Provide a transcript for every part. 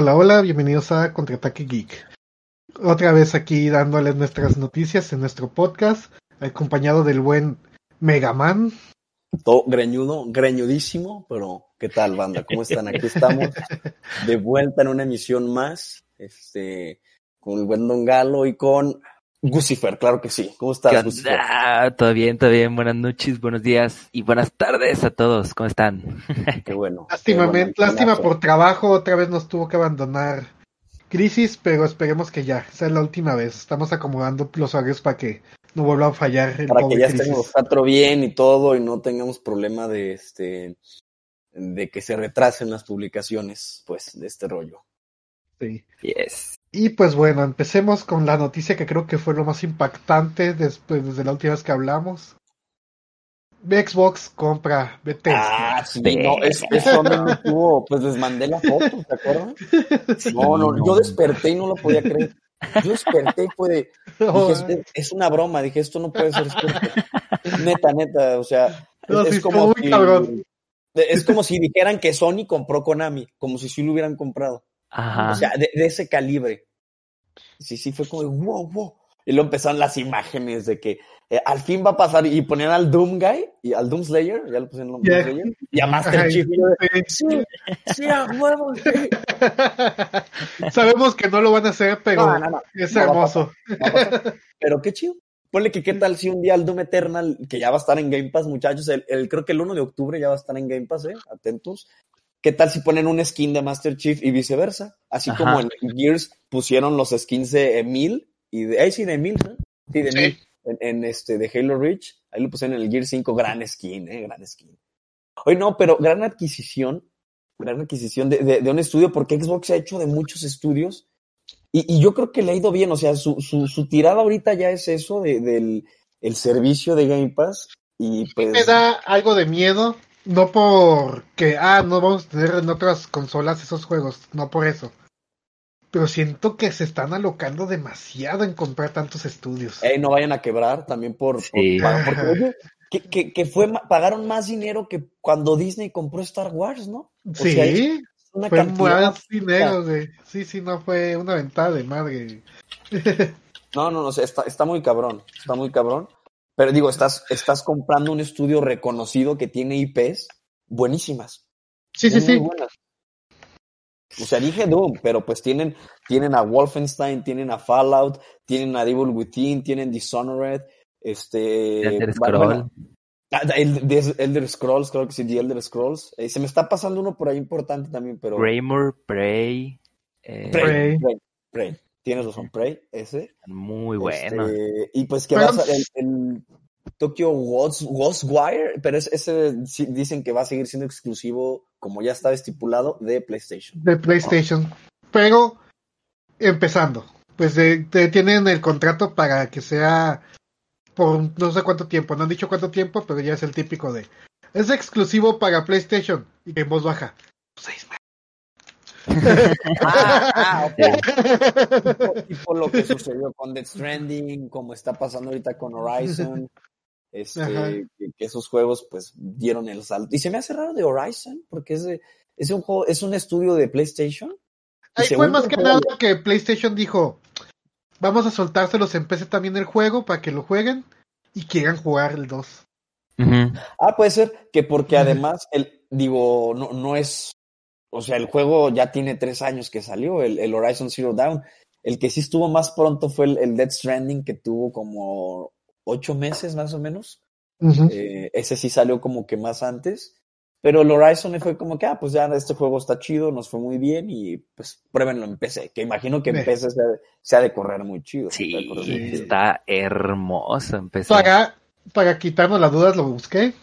Hola, hola, bienvenidos a Contraataque Geek. Otra vez aquí dándoles nuestras noticias en nuestro podcast, acompañado del buen Megaman. Todo greñudo, greñudísimo, pero ¿qué tal, banda? ¿Cómo están? Aquí estamos de vuelta en una emisión más, este, con el buen Don Galo y con Gucifer, claro que sí. ¿Cómo estás, Gucifer? Todo bien, todo bien. Buenas noches, buenos días y buenas tardes a todos. ¿Cómo están? Qué bueno. Lástima, qué bueno, lástima por trabajo, otra vez nos tuvo que abandonar Crisis, pero esperemos que ya sea la última vez. Estamos acomodando los horarios para que no vuelva a fallar el Para que ya Crisis. estemos cuatro bien y todo y no tengamos problema de este de que se retrasen las publicaciones, pues, de este rollo. Sí. Yes. Y pues bueno, empecemos con la noticia que creo que fue lo más impactante después desde la última vez que hablamos. Xbox compra Bethesda. Ah, sí, no, es- eso mí me tuvo, pues les mandé la foto, ¿te acuerdas? No, no, yo desperté y no lo podía creer. Yo desperté y fue de, Oh, dije, es, es una broma, dije, esto no puede ser. Neta, neta, o sea, No, es, como muy si, cabrón. es como si dijeran que Sony compró Konami, como si sí lo hubieran comprado. Ajá. O sea, de, de ese calibre. Sí, sí, fue como de wow, wow. Y luego empezaron las imágenes de que eh, al fin va a pasar y ponían al Doom Guy y al Doom Slayer, ya lo pusieron al Doom. Slayer, y a Master Ay, Chief. de, sí. Sí, a huevo, sí. Sabemos que no lo van a hacer, pero No, no, no. es hermoso. Pasar. Pero qué chido. Ponle que qué tal si un día el Doom Eternal, que ya va a estar en Game Pass, muchachos, el, el- creo que el 1 de octubre ya va a estar en Game Pass, eh, atentos. ¿Qué tal si ponen un skin de Master Chief y viceversa? Así Ajá. como en Gears pusieron los skins de Emil y de, ahí sí, de Emil, ¿no? Sí, de Sí. Emil, en, en este, de Halo Reach, ahí lo pusieron en el Gear 5, gran skin, eh, gran skin. Hoy no, pero gran adquisición, gran adquisición de, de, de un estudio, porque Xbox se ha hecho de muchos estudios y, y yo creo que le ha ido bien, o sea, su, su, su tirada ahorita ya es eso de, del el servicio de Game Pass y pues... Me da algo de miedo, no porque, ah, no vamos a tener en otras consolas esos juegos, no por eso. Pero siento que se están alocando demasiado en comprar tantos estudios. Ey, no vayan a quebrar también por, por Sí. pagar, porque oye, que, que, que fue pagaron más dinero que cuando Disney compró Star Wars, ¿no? O sí, sea, es una fue cantidad- más dinero, güey. Sí, sí, no fue una ventada de madre. No, no, no, está, está muy cabrón, está muy cabrón. Pero digo, estás, estás comprando un estudio reconocido que tiene IPs buenísimas. Sí, sí, muy, sí. buenas. O sea, dije Doom, pero pues tienen, tienen a Wolfenstein, tienen a Fallout, tienen a Devil Within, tienen Dishonored, este... Elder bueno, Scroll. bueno, Ah, El, de Elder Scrolls, creo que sí, The Elder Scrolls. Eh, se me está pasando uno por ahí importante también, pero. Graymore, Prey. eh, Prey, Prey. Prey, Prey. Tienes razón, Prey, ese. Muy bueno. Este, y pues que va a ser el, el Tokyo Ghost, Ghostwire, pero es- ese sí dicen que va a seguir siendo exclusivo, como ya estaba estipulado, de PlayStation. de PlayStation. Pero, empezando, pues de- de- tienen el contrato para que sea por no sé cuánto tiempo, no han dicho cuánto tiempo, pero ya es el típico de es exclusivo para PlayStation y que en voz baja. Seis meses. Ah, ah, ok. tipo, tipo lo que sucedió con Death Stranding, como está pasando ahorita con Horizon. Este, que, que esos juegos pues dieron el salto. Y se me hace raro de Horizon, porque es, de- es un juego, es un estudio de PlayStation. Ahí fue más que juego- nada que PlayStation dijo, vamos a soltárselos en PC también el juego para que lo jueguen y quieran jugar el 2. Ujú. Ah, puede ser que porque además, el, digo, no, no es, o sea, el juego ya tiene tres años que salió, el, el Horizon Zero Dawn. El que sí estuvo más pronto fue el, el Death Stranding, que tuvo como ocho meses más o menos. Eh, ese sí salió como que más antes. Pero el Horizon fue como que, ah, pues ya este juego está chido, nos fue muy bien y pues pruébenlo en PC, que imagino que en. PC se, ha- se ha de correr muy chido. Sí, muy chido. está hermoso. Para, para quitarnos las dudas lo busqué.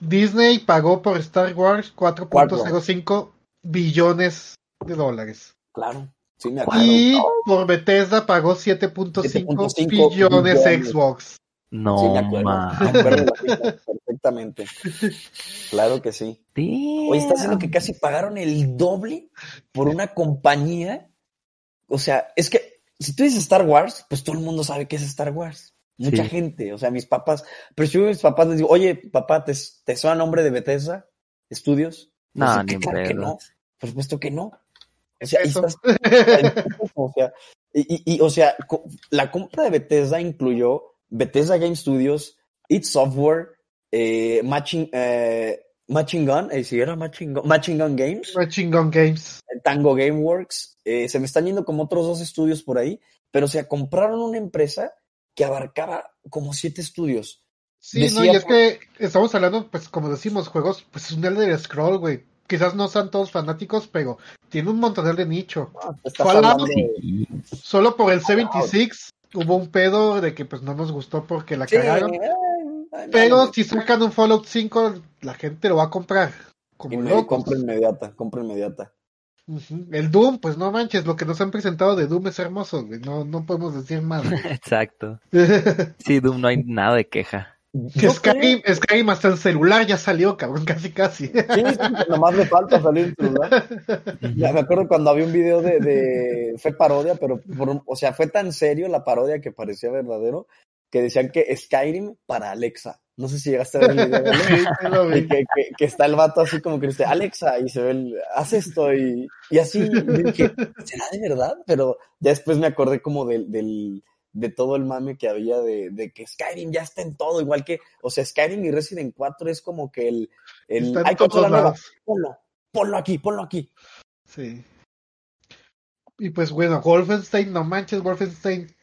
Disney pagó por Star Wars 4.05 billones de dólares. Claro, sí me acuerdo. Y por Bethesda pagó 7.5 7.5 billones billones. Xbox. No, Sí, me acuerdo. Me acuerdo perfectamente. Claro que sí. Hoy está haciendo que casi pagaron el doble por una compañía. O sea, es que si tú dices Star Wars, pues todo el mundo sabe qué es Star Wars. Mucha Sí. gente, o sea, mis papás. Pero si yo a mis papás les digo, oye, papá, ¿te, te suena nombre de Bethesda? ¿Estudios? No, Pues, ni claro que no. Por supuesto que no. O sea, Eso. estás- o sea, y, y- o sea, co- la compra de Bethesda incluyó Bethesda Game Studios, It Software, eh, Matching, eh, Matching Gun, eh, si era Matching Gun, Matching Gun Games, Matching Gun Games. Tango Gameworks, eh, se me están yendo como otros dos estudios por ahí, pero o sea, compraron una empresa que abarcaba como siete estudios. Sí, no, y es que estamos hablando, pues como decimos, juegos, pues es un Elder Scroll, güey. Quizás no sean todos fanáticos, pero tiene un montón de nicho. Ah, hablando de- Y- Solo por el C26 hubo un pedo de que pues no nos gustó porque la Sí, cagaron. ay, Pero si sacan un Fallout 5, la gente lo va a comprar. Como locos. compra inmediata, compra inmediata. El Doom, pues no manches, lo que nos han presentado de Doom es hermoso, güey. No, no podemos decir más. Exacto. Sí, Doom, no hay nada de queja. Yo Skyrim, Skyrim hasta el celular ya salió, cabrón, casi casi. creo- Sí, sí, nomás le falta salir en celular. Ya me acuerdo cuando había un video de, de- fue parodia, pero por un- o sea, fue tan serio la parodia que parecía verdadero que decían que Skyrim para Alexa. No sé si llegaste a ver el video. ¿no? Sí, que, que- que está el vato así como que dice, Alexa, y se ve el, haz esto, y, y así, dije, ¿será de verdad? Pero ya después me acordé como del, del, de todo el mame que había de, de que Skyrim ya está en todo, igual que, o sea, Skyrim y Resident 4 es como que el, el hay consola nueva, ponlo, ponlo aquí, ponlo aquí. Sí. Y pues bueno, Wolfenstein, no manches, Wolfenstein.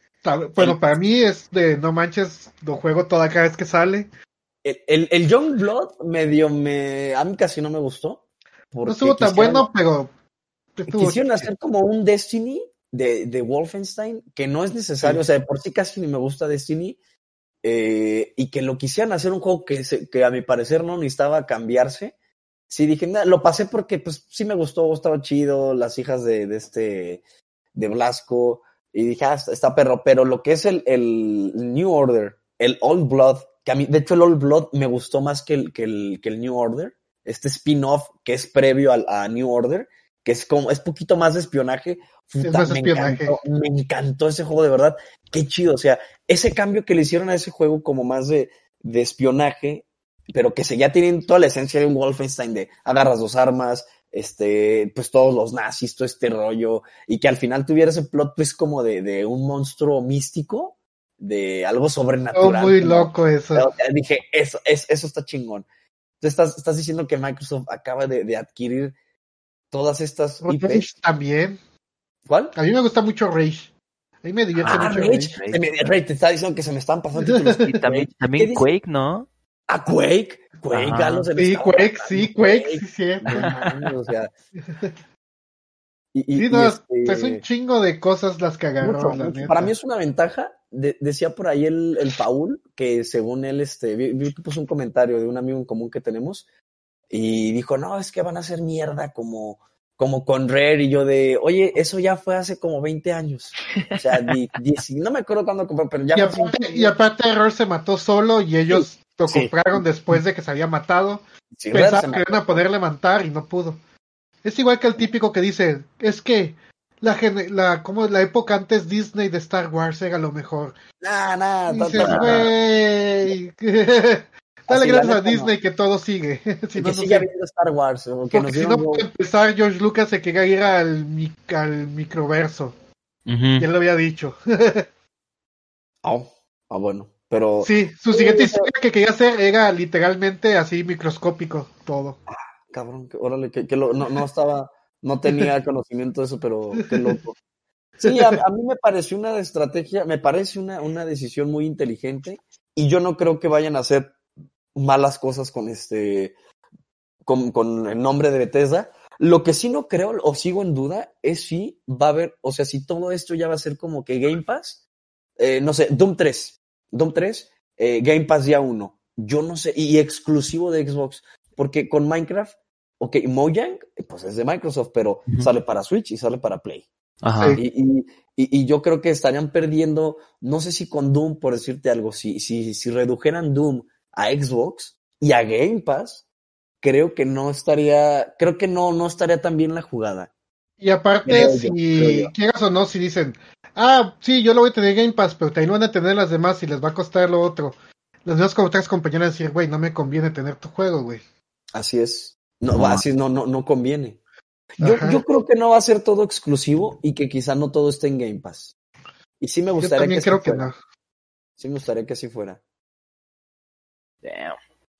Bueno, para mí es de no manches, lo juego toda cada vez que sale. El, el, el Young Blood medio me, a mí casi no me gustó. No estuvo tan bueno, pero estuvo Quisieron hacer como un Destiny de, de Wolfenstein, que no es necesario, Sí. o sea, de por sí casi ni me gusta Destiny, eh, y que lo quisieran hacer un juego que, se- que a mi parecer no necesitaba cambiarse. Sí, dije, "Nah", lo pasé porque pues sí me gustó, estaba chido, las hijas de, de este, de Blasco, y dije, ah, está, perro, pero lo que es el, el New Order, el Old Blood, que a mí, de hecho el Old Blood me gustó más que el, que el, que el New Order, este spin-off que es previo al, a New Order, que es como, es poquito más de espionaje. Puta, me espionaje. encantó, me encantó ese juego, de verdad. Qué chido. O sea, ese cambio que le hicieron a ese juego como más de, de espionaje, pero que seguía teniendo toda la esencia de un Wolfenstein de agarras dos armas, este, pues todos los nazis, todo este rollo, y que al final tuviera ese plot twist como de, de un monstruo místico, de algo sobrenatural. muy como- loco eso. dije, eso, es, eso está chingón. Entonces estás, estás diciendo que Microsoft acaba de, de adquirir todas estas IPs. Rage también. ¿Cuál? A mí me gusta mucho Rage. A mí me divierte Ah, mucho Rage. Rage. Rage, te estaba diciendo que se me estaban pasando también, ¿Qué también? Quake, ¿no? Ah, Quake. Quake. Galo, se Sí, Quake, sí, Quake, sí, cierto. No mames, o sea. Y, y- Sí, y no, este, es un chingo de cosas las que agarró, mucho, la mucho. neta. Para mí es una ventaja. De- decía por ahí el, el Paul que según él, este, vi, vi que puso un comentario de un amigo en común que tenemos y dijo, no, es que van a hacer mierda como, como con Rare y yo de, oye, eso ya fue hace como 20 años. O sea, di- no me acuerdo cuándo compré, pero ya y, aparte, y aparte Error se mató solo y ellos lo sí. compraron después de que se había matado. Sí, Pensaban que iban a poder levantar y no pudo. Es igual que el típico que dice, es que la, la, como la época antes Disney de Star Wars era lo mejor. Nah, nah, Y dices, güey, dale Así, gracias a no. Disney que todo sigue. si y no, que no siga sé. viendo Star Wars. o que Porque nos si no, nuevo- para empezar, George Lucas se quería ir al, mi- al microverso. Ujú. Y él lo había dicho. Ah, ah, bueno, pero Sí, su siguiente historia que quería hacer era literalmente así microscópico todo. cabrón, que, órale, que, que lo- no, no estaba, no tenía conocimiento de eso, pero qué loco. Sí, a, a mí me pareció una estrategia, me parece una, una decisión muy inteligente y yo no creo que vayan a hacer malas cosas con este, con, con el nombre de Bethesda. Lo que sí no creo o sigo en duda es si va a haber, o sea, si todo esto ya va a ser como que Game Pass, eh, no sé, Doom 3, Doom 3, eh, Game Pass día 1, yo no sé, y exclusivo de Xbox, porque con Minecraft, ok, Mojang, pues es de Microsoft, pero sale para Switch y sale para Play. Ajá. Y, y, y yo creo que estarían perdiendo, no sé si con Doom, por decirte algo, si, si, si redujeran Doom a Xbox y a Game Pass, creo que no estaría, creo que no, no estaría tan bien la jugada. Y aparte, yo, si quieras o no, si dicen, ah, sí, yo lo voy a tener Game Pass, pero también van a tener las demás y les va a costar lo otro. Las demás otras compañías van a decir, güey, no me conviene tener tu juego, güey. Así es. No, No. así no, no, no conviene. Yo, yo creo que no va a ser todo exclusivo y que quizá no todo esté en Game Pass. Y sí me Yo gustaría también que sí creo que fuera. no. Sí me gustaría que así fuera. Damn.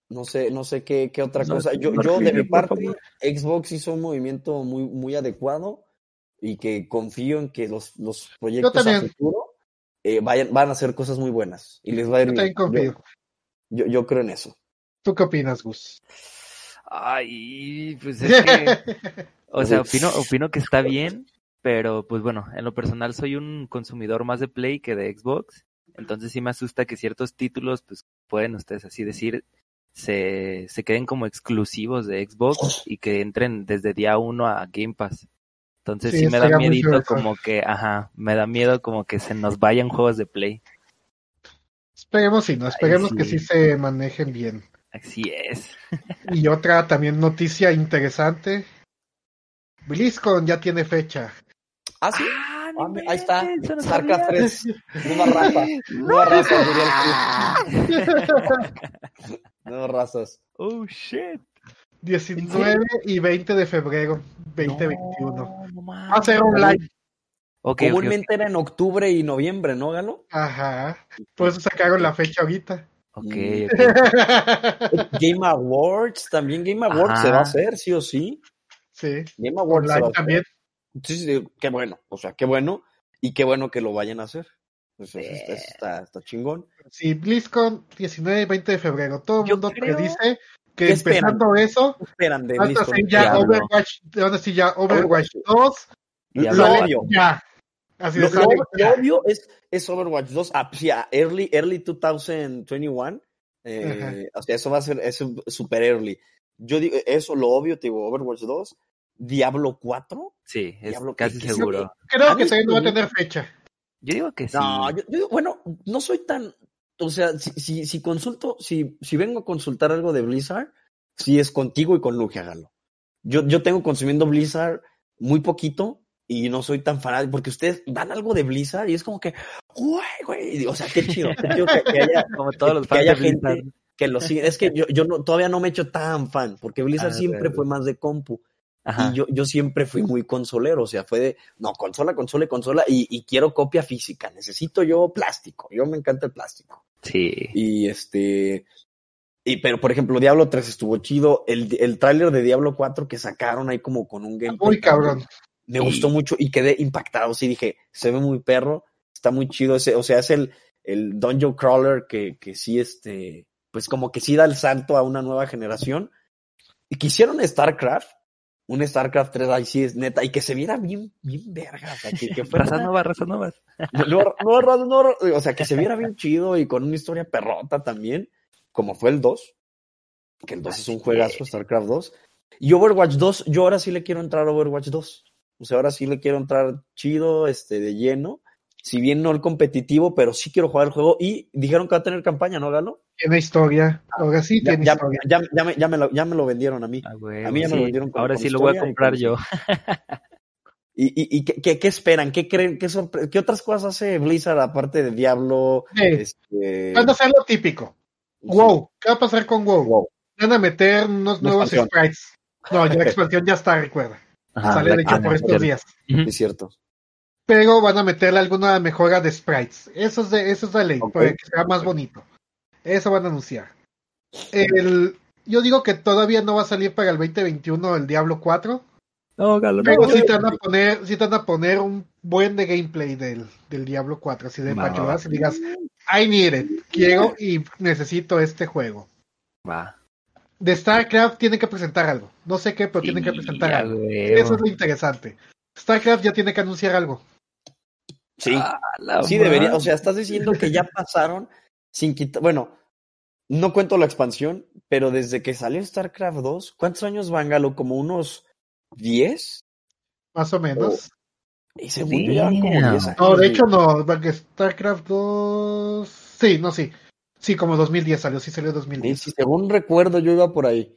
No sé, no sé qué, qué otra No, cosa. Yo, no yo de mi parte. Xbox hizo un movimiento muy, muy adecuado y que confío en que los, los proyectos a futuro eh, vayan, van a hacer cosas muy buenas y les va a ir Yo bien. también confío. Yo, yo, yo creo en eso. ¿Tú qué opinas, Gus? Ay, pues es que, o sea, opino, opino que está bien, pero pues bueno, en lo personal soy un consumidor más de Play que de Xbox, entonces sí me asusta que ciertos títulos, pues pueden ustedes así decir, se, se queden como exclusivos de Xbox y que entren desde día uno a Game Pass. Entonces Sí, sí, me da miedito como que, ajá, me da miedo como que se nos vayan juegos de Play. Esperemos y no, esperemos sí. que sí se manejen bien. Así es. Y otra también noticia interesante. BlizzCon ya tiene fecha. Ah, sí. Ah, Ah, me- ahí está. no StarCraft sabía. 3. Nueva raza. Nueva raza, Nuevas razas. Oh shit. 19 y 20 de febrero 2021. No, no Va a ser online. Ok, ok, Comúnmente era en octubre y noviembre, ¿no, Galo? Ajá. Por eso sacaron la fecha ahorita. ok. Game Awards, también Game Awards Ajá. se va a hacer, sí o sí. sí. Game Awards se va Online a hacer. también. Sí, sí, sí, qué bueno, o sea, qué bueno y qué bueno que lo vayan a hacer. Pues está, eso está, está chingón. Sí, BlizzCon 19 y 20 de febrero. Todo el mundo creo- predice que empezando eso, ¿Qué esperan de van a BlizzCon? hacer ya. Overwatch, van a decir ya Overwatch 2, Lo, Diablo. sale obvio, ya. Así lo, obvio es, es Overwatch 2, ah, sí, ah, early, early 2021. Eh, o sea, eso va a ser es super early. Yo digo, eso lo obvio, te digo, Overwatch 2, Diablo 4. Sí, es Diablo, casi que- que- seguro. Creo ¿Han que todavía no va a tener fecha. Yo digo que sí. No, yo, yo- bueno, no soy tan, o sea, si, si, si consulto, si, si vengo a consultar algo de Blizzard, si es contigo y con Luke, hágalo. Yo, yo tengo consumiendo Blizzard muy poquito y no soy tan fanático, porque ustedes dan algo de Blizzard y es como que, güey, güey, o sea, qué chido, qué chido que, que haya, Como todos los que fans haya de Blizzard. gente que lo sigue. Es que yo, yo no, todavía no me he hecho tan fan, porque Blizzard Ah, siempre fue más de compu. Ajá. Y yo, yo siempre fui muy consolero, o sea, fue de, no, consola, consola, y consola, y, y quiero copia física, necesito yo plástico, yo me encanta el plástico. Sí. Y este, y pero por ejemplo, Diablo 3 estuvo chido, el, el tráiler de Diablo 4 que sacaron ahí como con un gameplay. Muy cabrón. Me Sí. gustó mucho y quedé impactado, sí dije, se ve muy perro, está muy chido ese, o sea, es el, el Dungeon Crawler que, que sí, este, pues como que sí da el salto a una nueva generación. Y quisieron StarCraft, un StarCraft 3 ahí sí es neta, y que se viera bien, bien verga, o sea, que, que fuera no, no, no, no, o sea, que se viera bien chido y con una historia perrota también, como fue el 2, que el 2 es un juegazo, StarCraft 2. Y Overwatch 2, yo ahora sí le quiero entrar a Overwatch 2. O sea, ahora sí le quiero entrar chido, este, de lleno. Si bien no el competitivo, pero sí quiero jugar el juego. Y dijeron que va a tener campaña, ¿no, Galo? Tiene historia. Ahora sí Ya, tiene ya, historia. ya, ya me, ya, me lo, ya me lo vendieron a mí. Ah, güey, A mí ya me lo vendieron con- Ahora con sí lo voy a y comprar con- yo. ¿Y, y, y qué, qué- qué esperan? ¿Qué creen? ¿Qué, sorpre- ¿Qué otras cosas hace Blizzard aparte de Diablo? Sí. Este... Van a hacer lo típico. WoW. ¿Qué va a pasar con WoW? Wow. Van a meter unos Una nuevos expansión. sprites. No, ya la expansión ya está, recuerda. Ajá, Sale de hecho ah, por no, estos días. Es cierto. Pero van a meterle alguna mejora de sprites. Eso es de, eso es de ley, para que sea más bonito. Eso van a anunciar. El, yo digo que todavía no va a salir para el 2021 el Diablo 4. No, Galo, no. Pero sí te van a poner, sí te van a poner un buen de gameplay del, del Diablo 4. Así de para que hagas y digas, I need it. Quiero y necesito este juego. Va. De StarCraft tienen que presentar algo. No sé qué, pero tienen que Sí, presentar algo. Eso es lo interesante. StarCraft ya tiene que anunciar algo. Sí, Ah, sí debería. O sea, estás diciendo que ya pasaron sin quitar. Bueno, no cuento la expansión, pero desde que salió StarCraft 2, ¿cuántos años van, Galo? ¿Como unos 10? Más o menos. Y según yo ya como 10 Damn. años. No, de hecho no, porque StarCraft 2... Sí, no, sí. Sí, como 2010 salió, sí salió Sí, 2010. sí, según recuerdo, yo iba por ahí.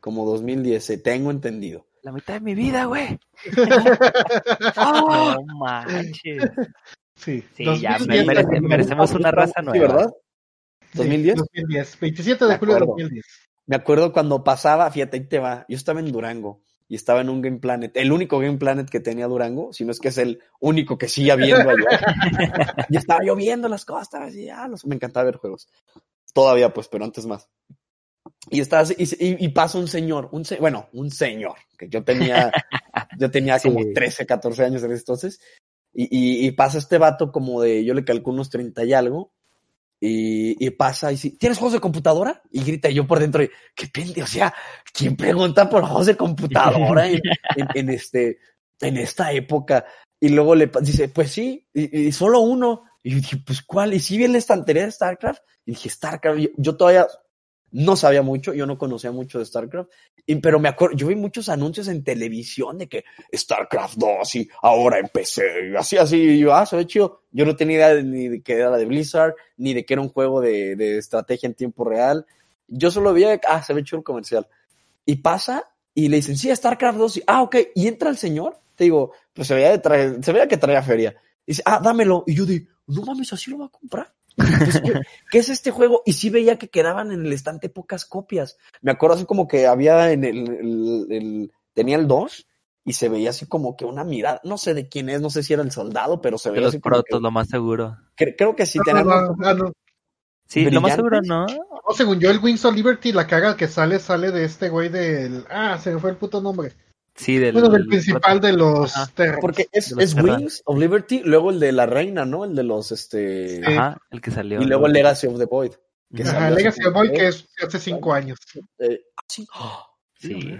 Como 2010, eh, tengo entendido. La mitad de mi vida, güey. ¡Ah! No manches. Sí, Sí, 2010 ya merece- merecemos una raza Sí, nueva. ¿verdad? Sí, 2010. 2010, 27 de julio de acuerdo. 2010. Me acuerdo cuando pasaba, fíjate, ahí te va. Yo estaba en Durango y estaba en un Game Planet, el único Game Planet que tenía Durango, si no es que es el único que sigue habiendo allá. y estaba lloviendo las costas y ya, los, me encantaba ver juegos. Todavía, pues, pero antes más. Y está así, y, y- pasa un señor, un se- bueno, un señor, que yo tenía, yo tenía como Sí. 13, 14 años en ese entonces, y, y, pasa este vato como de, yo le calculo unos 30 y algo, y, y pasa y dice, ¿tienes juegos de computadora? Y grita yo por dentro, qué pende, o sea, ¿quién pregunta por juegos de computadora en, en- en este, en esta época? Y luego le dice, pues sí, y, y solo uno. Y yo dije, pues ¿cuál? Y si vi en la estantería de StarCraft, y dije, StarCraft, yo, yo todavía no sabía mucho, yo no conocía mucho de StarCraft, y, pero me acuerdo, yo vi muchos anuncios en televisión de que StarCraft 2 y ahora empecé, así, así, y yo, ah, se ve chido. Yo no tenía idea de- ni de que era de Blizzard, ni de que era un juego de, de estrategia en tiempo real. Yo solo veía, ah, se ve chido el comercial. Y pasa, y le dicen, sí, StarCraft 2, y, ah, ok, y entra el señor, te digo, pues se veía, de traer- se veía que traía feria. Y dice, ah, dámelo. Y yo digo, no mames, así lo va a comprar. ¿Qué, qué es este juego? Y sí veía que quedaban en el estante pocas copias. Me acuerdo así como que había en el, el- el- tenía el 2 y se veía así como que una mirada, no sé de quién es, no sé si era el soldado, pero se De veía los así como protos, que- lo más seguro. cre- creo que sí No, tenía no, algo no, ah, no. Sí, lo más seguro no. No, según yo, el Wings of Liberty, la caga que sale, sale de este güey del. Ah, se me fue el puto nombre. Sí, del, Bueno, del principal de los Ajá. Porque es, los es. Wings of Liberty, luego el de la reina, ¿no? El de los este Sí. Ajá, el que salió. y luego el Legacy of the Void. que. Ajá, Legacy of como Void, que es hace cinco años. eh, sí. Sí,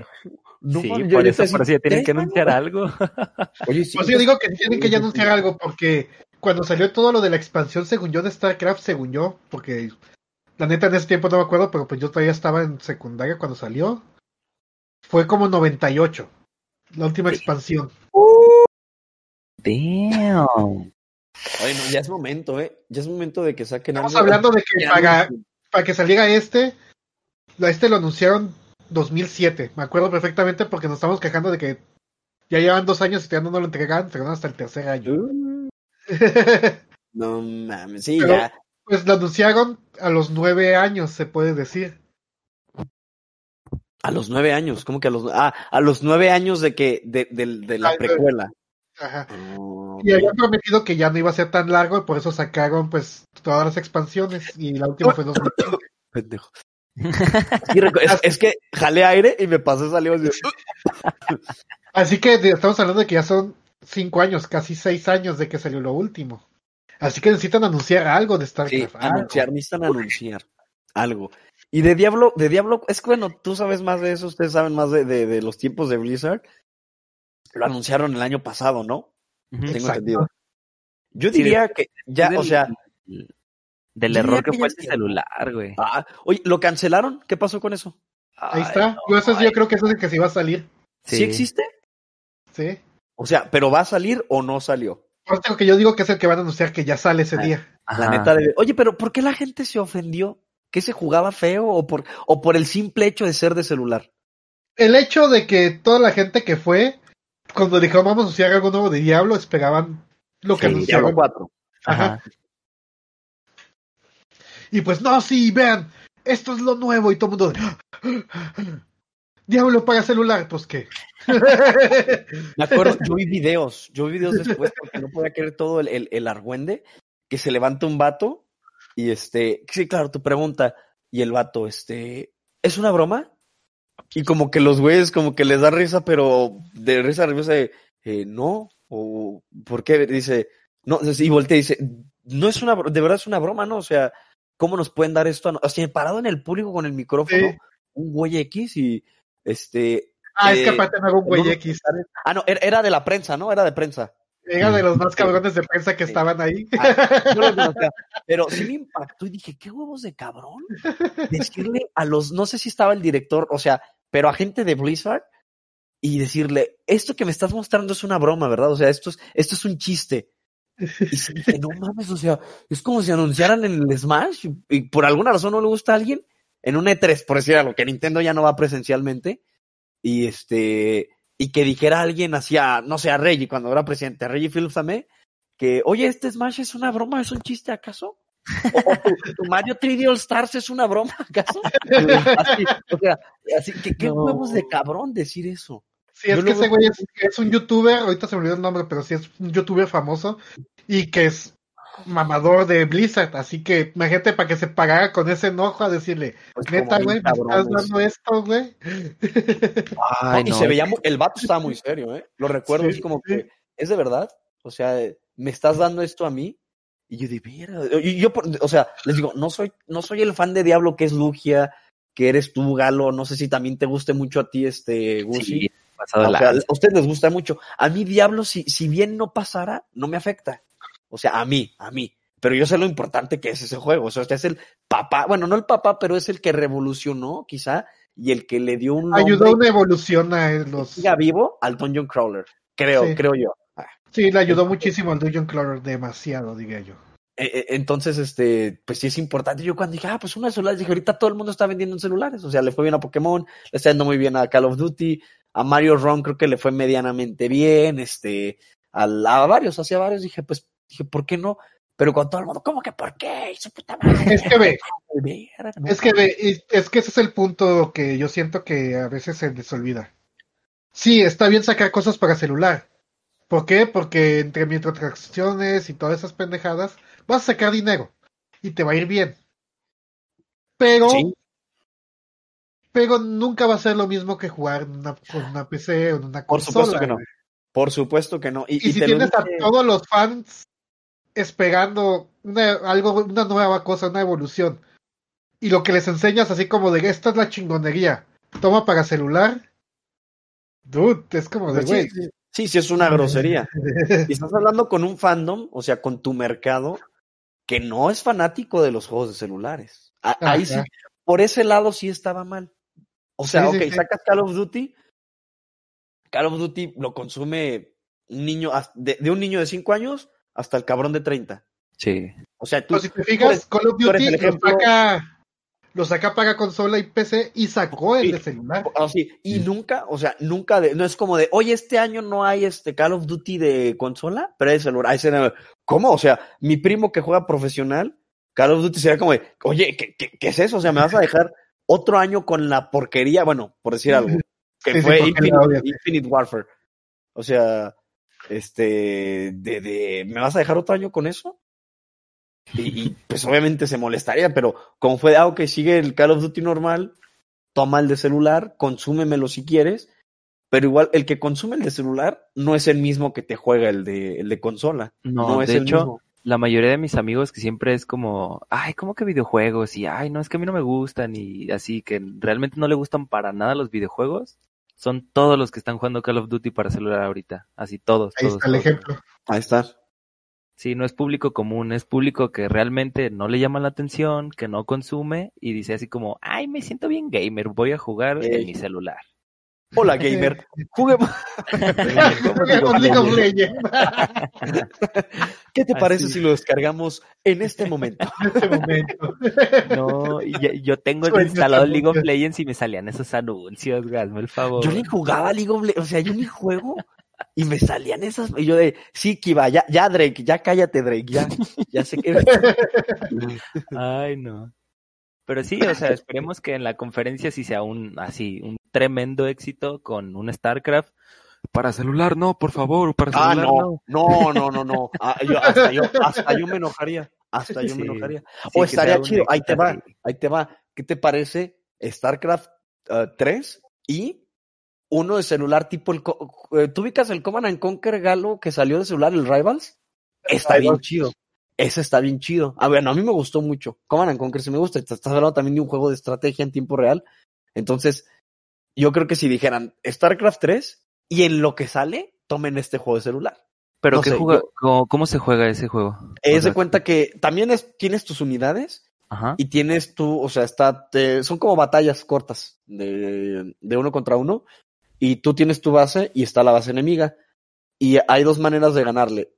No sí, mames, yo por eso, así, por eso ya tienen que ¿tres anunciar algo. Oye, sí. Pues yo digo que tienen que ya anunciar algo, porque cuando salió todo lo de la expansión, según yo, de StarCraft, según yo, porque la neta en ese tiempo no me acuerdo, pero pues yo todavía estaba en secundaria cuando salió. Fue como 98, la última expansión. Damn. No, ya es momento, ¿eh? Ya es momento de que saquen Estamos algo. hablando de que para, para que saliera este, este lo anunciaron 2007. Me acuerdo perfectamente porque nos estamos quejando de que ya llevan dos años y todavía no lo entregaban, entregaron hasta el tercer año. Uh, no mames, sí, Pero- ya. pues lo anunciaron a los nueve años, se puede decir. A los nueve años, ¿cómo que a los ah, a los nueve años de que, de, de, de la precuela? Ajá. Oh, Y habían prometido que ya no iba a ser tan largo y por eso sacaron pues todas las expansiones y la última fue 2015. pendejo. Sí, es, es que jalé aire y me pasó salió así. Así que estamos hablando de que ya son cinco años, casi seis años de que salió lo último. Así que necesitan anunciar algo de Sí, StarCraft. algo. anunciar, necesitan anunciar algo. Y de Diablo, de Diablo, es que bueno, tú sabes más de eso, ustedes saben más de, de, de los tiempos de Blizzard. Lo anunciaron el año pasado, ¿no? Tengo Exacto. entendido. Yo Sí, diría que ya, del- o sea, Del error que que fue el es celular, güey. ah, oye, ¿lo cancelaron? ¿Qué pasó con eso? Ahí Ay, está. no, yo, eso, yo creo que eso es el que sí va a salir. ¿Sí, existe? Sí. O sea, ¿pero va a salir o no salió? Por eso que yo digo que es el que van a anunciar que ya sale ese Ah. día. La neta de... Oye, pero ¿por qué la gente se ofendió? ¿Que se jugaba feo o por, o por el simple hecho de ser de celular? El hecho de que toda la gente que fue, cuando dijeron vamos a anunciar algo nuevo de Diablo, esperaban lo que Sí, anunciaron. 4. Ajá. Ajá. Y pues no, sí, vean, esto es lo nuevo y todo el mundo... Diablo para celular, pues qué. Me acuerdo, yo vi videos, yo vi videos después porque no podía creer todo el, el, el argüende, que se levanta un vato y este, sí, claro, tu pregunta, y el vato, este, ¿es una broma? Y como que los güeyes como que les da risa, pero de risa nerviosa, de, eh, no, o ¿por qué? Dice, no, y voltea y dice, no es una, de verdad es una broma, ¿no? O sea, ¿cómo nos pueden dar esto? a no-?" O sea, parado en el público con el micrófono, Sí. un güey X y, este, Ah, es Eh, que aparte no era un güey no, X. Ah, no, era de la prensa, ¿no? Era de prensa. Era de los más cabrones de prensa que estaban ahí. Ah. Pero sí me impactó y dije, qué huevos de cabrón. Decirle a los, no sé si estaba el director, o sea, pero a gente de Blizzard y decirle, esto que me estás mostrando es una broma, ¿verdad? O sea, esto es, esto es un chiste. Y sí dije, no mames, o sea, es como si anunciaran en el Smash y, y por alguna razón no le gusta a alguien en un E3, por decir algo, que Nintendo ya no va presencialmente y este, y que dijera alguien hacia, no sé, a Reggie cuando era presidente, a Reggie Phillips también, que, oye, este Smash es una broma, es un chiste, ¿acaso? O, o tu, tu Mario 3D All Stars es una broma, ¿acaso? Así, o sea, así que qué No. huevos de cabrón decir eso. Sí, es Yo que ese güey es, es un youtuber, ahorita se me olvidó el nombre, pero sí es un youtuber famoso y que es mamador de Blizzard, así que imagínate para que se pagara con ese enojo a decirle, Pues neta, güey, me estás dando esto, güey. Ay, No, y se veía, el vato estaba muy serio, ¿eh? Lo recuerdo Sí, así como sí. que, ¿es de verdad? O sea, ¿me estás dando esto a mí? Y yo dije, mira, y yo, por- o sea, les digo, no soy, no soy el fan de Diablo que es Lugia, que eres tú, Galo, no sé si también te guste mucho a ti, este. Sí, de O sea, a ustedes les gusta mucho. A mí Diablo, si, si bien no pasara, no me afecta. O sea, a mí, a mí. Pero yo sé lo importante que es ese juego. O sea, es el papá, bueno, no el papá, pero es el que revolucionó, quizá, y el que le dio un Ayudó a una evolución a los... siga vivo al Dungeon Crawler. Creo, Sí. creo yo. Ah, Sí, le ayudó muchísimo al Dungeon Crawler, demasiado, diría yo. eh, eh, Entonces, este, pues sí es importante. Yo cuando dije, ah, pues una de celulares, dije, ahorita todo el mundo está vendiendo en celulares. O sea, le fue bien a Pokémon, le está yendo muy bien a Call of Duty, a Mario Run creo que le fue medianamente bien, este, a, a varios, hacia varios. Dije, pues, dije, ¿por qué no? Pero con todo el mundo, ¿cómo que por qué? Puta madre. Es que ve, es que ve, es que ese es el punto que yo siento que a veces se les olvida. Sí, está bien sacar cosas para celular. ¿Por qué? Porque entre microtransacciones y todas esas pendejadas, vas a sacar dinero y te va a ir bien. Pero, Sí. pero nunca va a ser lo mismo que jugar en una, con una PC o en una Por consola. supuesto que no. Por supuesto que no. Y, Y, y si lo tienes a todos los fans esperando una, algo, una nueva cosa, una evolución, y lo que les enseñas así como de esta es la chingonería, toma para celular, dude, es como de güey. sí, sí, es una grosería. Y estás hablando con un fandom, o sea, con tu mercado, que no es fanático de los juegos de celulares. A- ahí sí, por ese lado sí estaba mal. O sea, Sí, ok, sacas Call of Duty, Call of Duty lo consume un niño, de un niño de 5 años hasta el cabrón de 30. Sí. O sea, tú, Pero si te fijas, eres- Call of Duty lo saca, lo saca para consola y PC y sacó el Sí. de celular. así, y nunca, o sea, nunca, de, no es como de, oye, este año no hay este Call of Duty de consola, pero hay de celular. ¿Cómo? O sea, mi primo que juega profesional, Call of Duty sería como de, oye, ¿qué, qué, qué es eso? O sea, me vas a dejar otro año con la porquería, bueno, por decir algo, que Sí, fue. Infinite Warfare. O sea, este, de, de, ¿me vas a dejar otro año con eso? Y, y, pues obviamente se molestaría, pero como fue de, ah, ok, sigue el Call of Duty normal, toma el de celular, consúmemelo si quieres, pero igual el que consume el de celular no es el mismo que te juega el de, el de consola. No, No, es de el hecho, mismo. la mayoría de mis amigos que siempre es como, ay, ¿cómo que videojuegos? Y, ay, no, es que a mí no me gustan y así, que realmente no le gustan para nada los videojuegos. Son todos los que están jugando Call of Duty para celular ahorita. Así, todos, Ahí todos. está el todos. ejemplo. Ahí está. Sí, no es público común, es público que realmente no le llama la atención, que no consume y dice así como, ay, me siento bien gamer, voy a jugar Ey. en mi celular. Hola, gamer. Juguemos. League of Legends ¿Qué te parece Así. si lo descargamos en este momento? en este momento. No, y ya- yo tengo instalado League of Legends y me salían esos anuncios, hazme el favor. Yo ni jugaba League of Legends, o sea, yo ni juego y me salían esas, y yo de, sí, Kiva, ya, ya Drake, ya cállate Drake, ya, ya sé que... Ay, no. Pero sí, o sea, esperemos que en la conferencia sí sea un así, un tremendo éxito con un StarCraft. Para celular no, por favor, para Ah, celular no, no, no, no, no, Ah, yo, hasta, yo, hasta yo me enojaría, hasta yo me enojaría. Sí, O estaría chido, ahí te va, ahí te va. ¿Qué te parece StarCraft eh, 3 y uno de celular tipo el... eh, ¿Tú ubicas el Command and Conquer Galo que salió de celular, el Rivals? Está bien chido. Ese está bien chido. A ver, no, a mí me gustó mucho. Command and Conquer sí me gusta. Estás hablando también de un juego de estrategia en tiempo real. Entonces, yo creo que si dijeran StarCraft 3 y en lo que sale, tomen este juego de celular. Pero no ¿qué sé, juega- yo- cómo, cómo se juega ese juego? O Es de sea, cuenta que también es, tienes tus unidades Ajá. y tienes tú, o sea, está, te- son como batallas cortas de, de uno contra uno y tú tienes tu base y está la base enemiga y hay dos maneras de ganarle,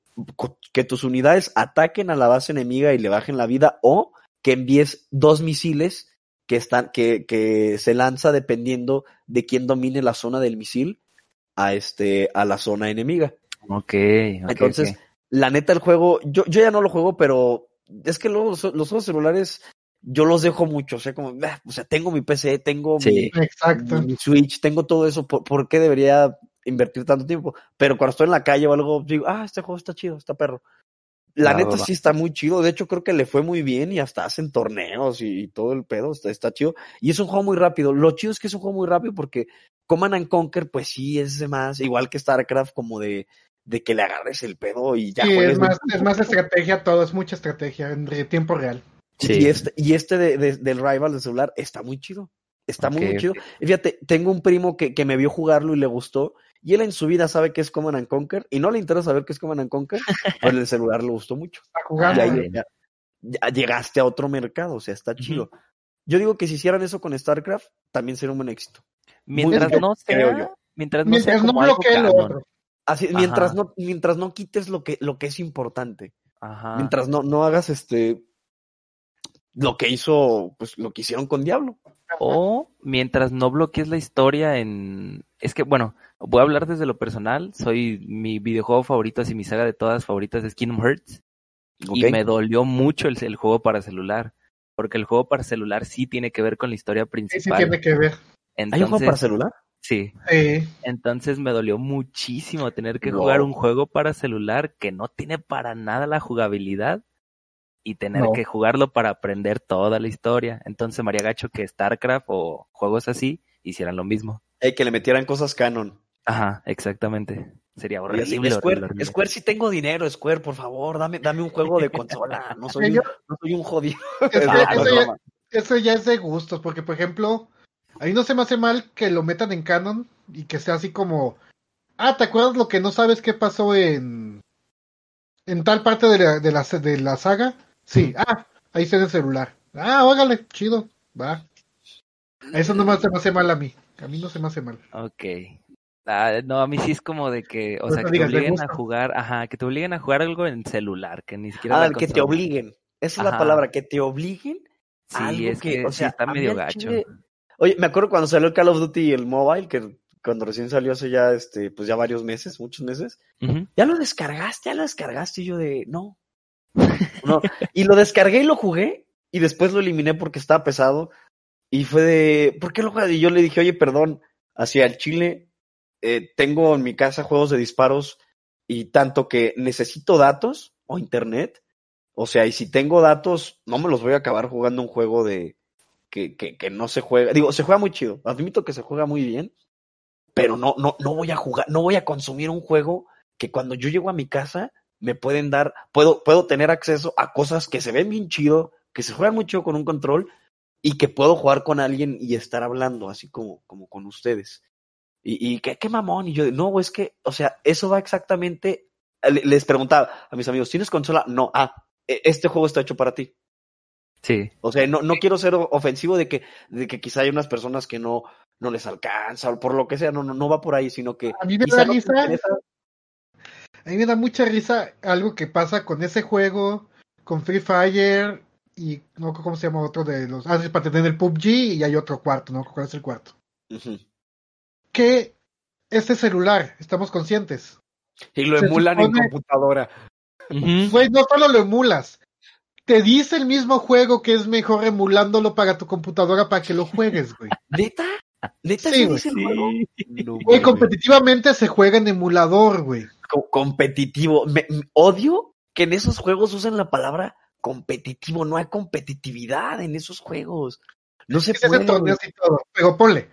que tus unidades ataquen a la base enemiga y le bajen la vida o que envíes dos misiles que están, que, que se lanza dependiendo de quién domine la zona del misil a este, a la zona enemiga. Ok, ok, Entonces, la neta, el juego, yo, yo ya no lo juego, pero es que luego los, los juegos celulares yo los dejo mucho. O sea, como, ah, o sea, tengo mi PC, tengo Sí. Exacto. mi, mi Switch, tengo todo eso. ¿Por, por qué debería invertir tanto tiempo. Pero cuando estoy en la calle o algo, digo, ah, este juego está chido, está perro. La neta va, sí está muy chido. De hecho, creo que le fue muy bien y hasta hacen torneos y, y todo el pedo. Está, está chido. Y es un juego muy rápido. Lo chido es que es un juego muy rápido porque Command and Conquer, pues sí, es de más, igual que StarCraft, como de, de que le agarres el pedo y ya Sí, juegues es de- más, es más estrategia, todo es mucha estrategia en tiempo real. Sí. Y este, y este de, de- del Rival de celular está muy chido. Está muy, chido. fíjate, tengo un primo que, que me vio jugarlo y le gustó. Y él en su vida sabe que es Command and Conquer. Y no le interesa saber qué es Command and Conquer. pero en el celular le gustó mucho. A jugar. Y ahí bien. ya- ya llegaste a otro mercado. O sea, está chido. Yo digo que si hicieran eso con StarCraft, también sería un buen éxito. Mientras bien, no creo sea, yo. mientras no Mientras sea no bloquee lo otro. Así, mientras no, mientras no quites lo que, lo que es importante. Ajá. Mientras no, no hagas este lo que hizo, pues lo que hicieron con Diablo. O mientras no bloquees la historia en... Es que, bueno, voy a hablar desde lo personal. Soy mi videojuego favorito, así mi saga de todas favoritas es Kingdom Hearts. Y me dolió mucho el, el juego para celular. Porque el juego para celular sí tiene que ver con la historia Sí, sí principal. tiene que ver. ¿Hay un juego Entonces, para celular? sí. Sí. Entonces me dolió muchísimo tener que No. jugar un juego para celular que no tiene para nada la jugabilidad y tener No. que jugarlo para aprender toda la historia. Entonces María Gacho que StarCraft o juegos así hicieran lo mismo. Eh, que le metieran cosas canon. Ajá, exactamente. Sería horrible. Square, horrible, horrible. Square, si tengo dinero, Square, por favor, dame, dame un juego de consola. No soy, un, no soy un jodido. Eso, Ah, eso no, ya, broma. eso ya es de gustos, porque por ejemplo, ahí no se me hace mal que lo metan en canon y que sea así como, ah, ¿te acuerdas lo que no sabes qué pasó en en tal parte de la, de la, de la saga? Sí, ah, ahí está en el celular. Ah, ógale, chido, va. Eso no me hace mal a mí. A mí no se me hace mal. Ok. Ah, no, a mí sí es como de que, o No sea, que te obliguen a jugar, ajá, que te obliguen a jugar algo en celular, que ni siquiera Ah, que te obliguen. Esa es la palabra, que te obliguen. Sí, algo es que, o sí sea, está a mí medio gacho. chile- Oye, me acuerdo cuando salió el Call of Duty y el mobile, que cuando recién salió hace ya, este, pues ya varios meses, muchos meses. ¿Ya lo descargaste? ¿Ya lo descargaste? Y yo de, no. No. Y lo descargué y lo jugué. Y después lo eliminé porque estaba pesado. Y fue de, ¿por qué lo juegas? Y yo le dije, oye, perdón, hacia el Chile, eh, tengo en mi casa juegos de disparos y tanto que necesito datos o internet. O sea, y si tengo datos, no me los voy a acabar jugando un juego de que, que, que no se juega. Digo, se juega muy chido. Admito que se juega muy bien. Pero no, no, no voy a jugar, no voy a consumir un juego que cuando yo llego a mi casa me pueden dar, puedo, puedo tener acceso a cosas que se ven bien chido, que se juegan muy chido con un control y que puedo jugar con alguien y estar hablando así como, como con ustedes. Y, y qué, qué mamón. Y yo, no, es que, o sea, eso va exactamente. le- Les preguntaba a mis amigos, ¿tienes consola? No, ah, e- este juego está hecho para ti. Sí, O sea, no, no quiero ser ofensivo de que, de que quizá hay unas personas que no, no les alcanza o por lo que sea, no, no, no va por ahí, sino que A mí me da risa, a mí me da mucha risa algo que pasa con ese juego, con Free Fire y no cómo se llama otro de los, ah, sí, para tener el PUBG y hay otro cuarto, ¿no? ¿Cuál es el cuarto? Ujú. Que este celular, estamos conscientes. Y lo Se emulan en computadora. Güey, no solo lo emulas, te dice el mismo juego que es mejor emulándolo para tu computadora para que lo juegues, güey. ¿Neta? ¿Neta Sí, güey. dice el juego? No Güey, competitivamente se juega en emulador, güey. Co- competitivo. Me, me- odio que en esos juegos usen la palabra competitivo. No hay competitividad en esos juegos. No se puede. torneo y todo, pero ponle.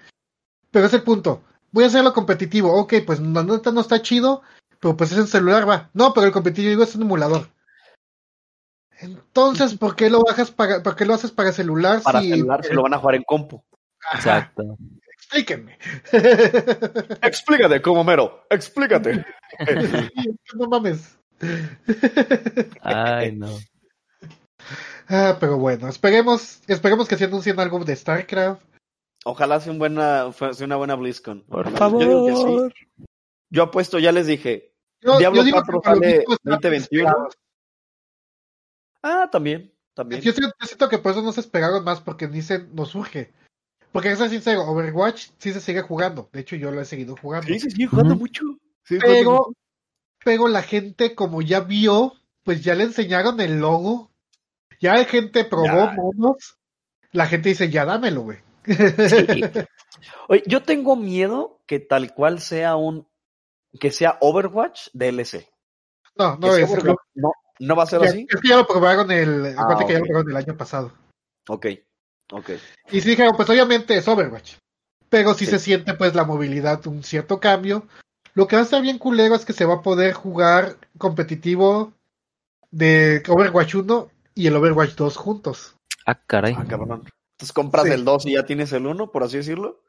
Pero es el punto. Voy a hacerlo competitivo. Ok, pues la neta no está chido, pero pues es en celular, va. No, pero el competitivo es un emulador. Entonces, ¿por qué lo bajas para, por qué lo haces para celular? Para si- celular se lo van a jugar en compu. Ajá, Exacto. Explíquenme. Explícate, como mero. Explícate. no mames. Ay, no. Ah, pero bueno, esperemos, esperemos que se anuncien algo de StarCraft. Ojalá sea, un buena, sea una buena BlizzCon. Por Yo digo que sí. favor. Yo apuesto, ya les dije. Yo, Diablo yo digo 4 que por lo sale mismo están 2021. desesperados. Ah, también. También. Yo siento, yo siento que por eso no se esperaron más porque dicen, nos surge. Porque, es sincero, Overwatch sí se sigue jugando. De hecho, yo lo he seguido jugando. Sí, sí, sí, jugando mucho. Sí, pero, pero la gente, como ya vio, pues ya le enseñaron el logo. Ya la gente probó Ya. monos. La gente dice, ya dámelo, güey. Oye, yo tengo miedo que tal cual sea un que sea Overwatch DLC. No, no es. No, no va a ser ya- así. Es que ya lo probaron el. Ah, acuérdate que ya lo probaron el año pasado. Ok, ok. Y sí dijeron, pues obviamente es Overwatch. Pero sí, Sí. se siente pues la movilidad, un cierto cambio. Lo que va a estar bien culero es que se va a poder jugar competitivo de Overwatch 1 y el Overwatch 2 juntos. Ah, caray. Ah, cabrón. Entonces compras Sí. el 2 y ya tienes el 1, por así decirlo.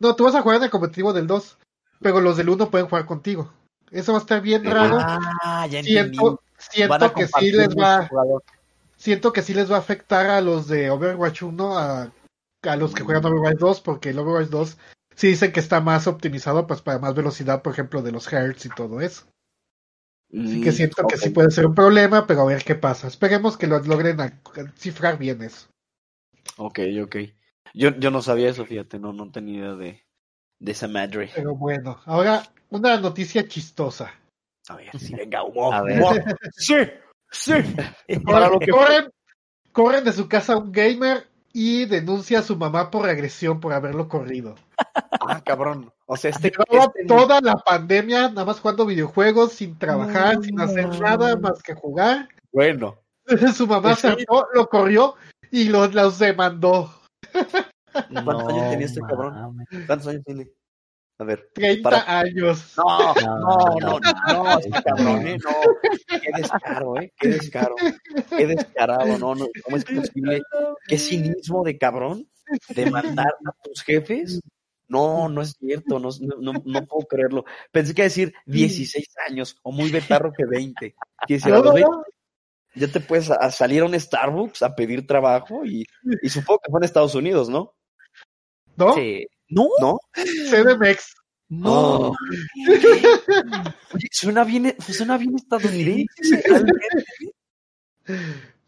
No, tú vas a jugar en el competitivo del 2, pero los del 1 pueden jugar contigo. Eso va a estar bien raro. Ah, ya siento siento que sí les va siento que sí les va a afectar a los de Overwatch 1 a, a los que juegan Overwatch 2 porque el Overwatch 2 sí dicen que está más optimizado pues para más velocidad por ejemplo de los hertz y todo eso así que Mm, siento que sí puede ser un problema pero a ver qué pasa esperemos que lo logren a- a cifrar bien eso Ok, ok. Yo, yo no sabía eso, fíjate, no, no tenía idea de, de esa madre. pero bueno ahora una noticia chistosa A ver, sí, venga, humo. A ver. humo. Sí, sí. Para lo que corren corren de su casa un gamer y denuncia a su mamá por agresión por haberlo corrido Ah, cabrón. O sea, este, Llevaba este- toda la pandemia nada más jugando videojuegos, sin trabajar, sin hacer nada más que jugar. Bueno. Su mamá se Sí. hartó, lo corrió y los, los demandó. ¿Cuántos años tenía este cabrón? ¿Cuántos años tiene? A ver. 30 Para- años. No, No, no, no, no, no, este cabrón, eh, no. Qué descaro, eh, qué descaro. Qué descarado, no, no. ¿Cómo es posible? Qué cinismo de cabrón de mandar a tus jefes. No, no es cierto, no, no, no, no puedo creerlo. Pensé que iba a decir 16 años o muy betarro que 20. Que decía, a No, los no, 20 no. Ya te puedes a, salir a un Starbucks a pedir trabajo y, y supongo que fue en Estados Unidos, ¿no? ¿No? Sí. No, ¿No? CDMX. no. Oh. Oye, suena bien, suena bien estadounidense. realmente.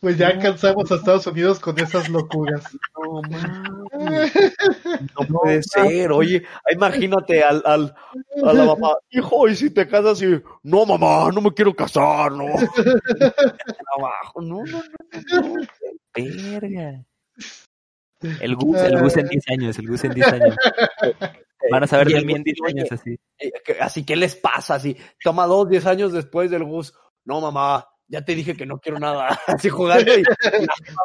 Pues ya alcanzamos a Estados Unidos con esas locuras. No, mames. No puede ser, oye, imagínate al, al, a la mamá, hijo, y si te casas y, no mamá, no me quiero casar, no. Trabajo, no, no, no, no. Verga. El Gus, el Gus en 10 años, el Gus en 10 años. Van a saber de mí en Gus, 10 años así. Eh, que- Así, ¿qué les pasa? Así, toma dos, diez años después del Gus, no mamá, ya te dije que no quiero nada, así jugando y,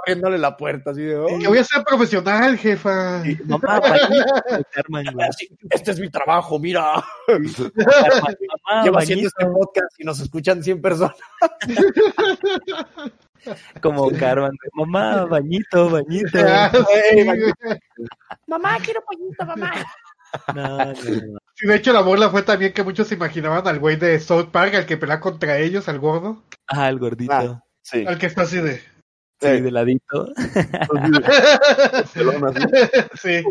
abriéndole la puerta, así de, "Oh". Que voy a ser profesional, jefa. Mamá, bañito, Carmen, güey. Así, este es mi trabajo, mira. Mamá, Llevo haciendo bañito. este podcast y nos escuchan 100 personas. Como Carmen, mamá, bañito, bañito. Ah, sí. Mamá, quiero pollito, mamá. No, no, no. Sí, de hecho, la burla fue también que muchos se imaginaban al güey de South Park, al que pelea contra ellos, al gordo. Ah, el gordito. Ah. Sí. Al que está así de. Sí, de ladito. sí,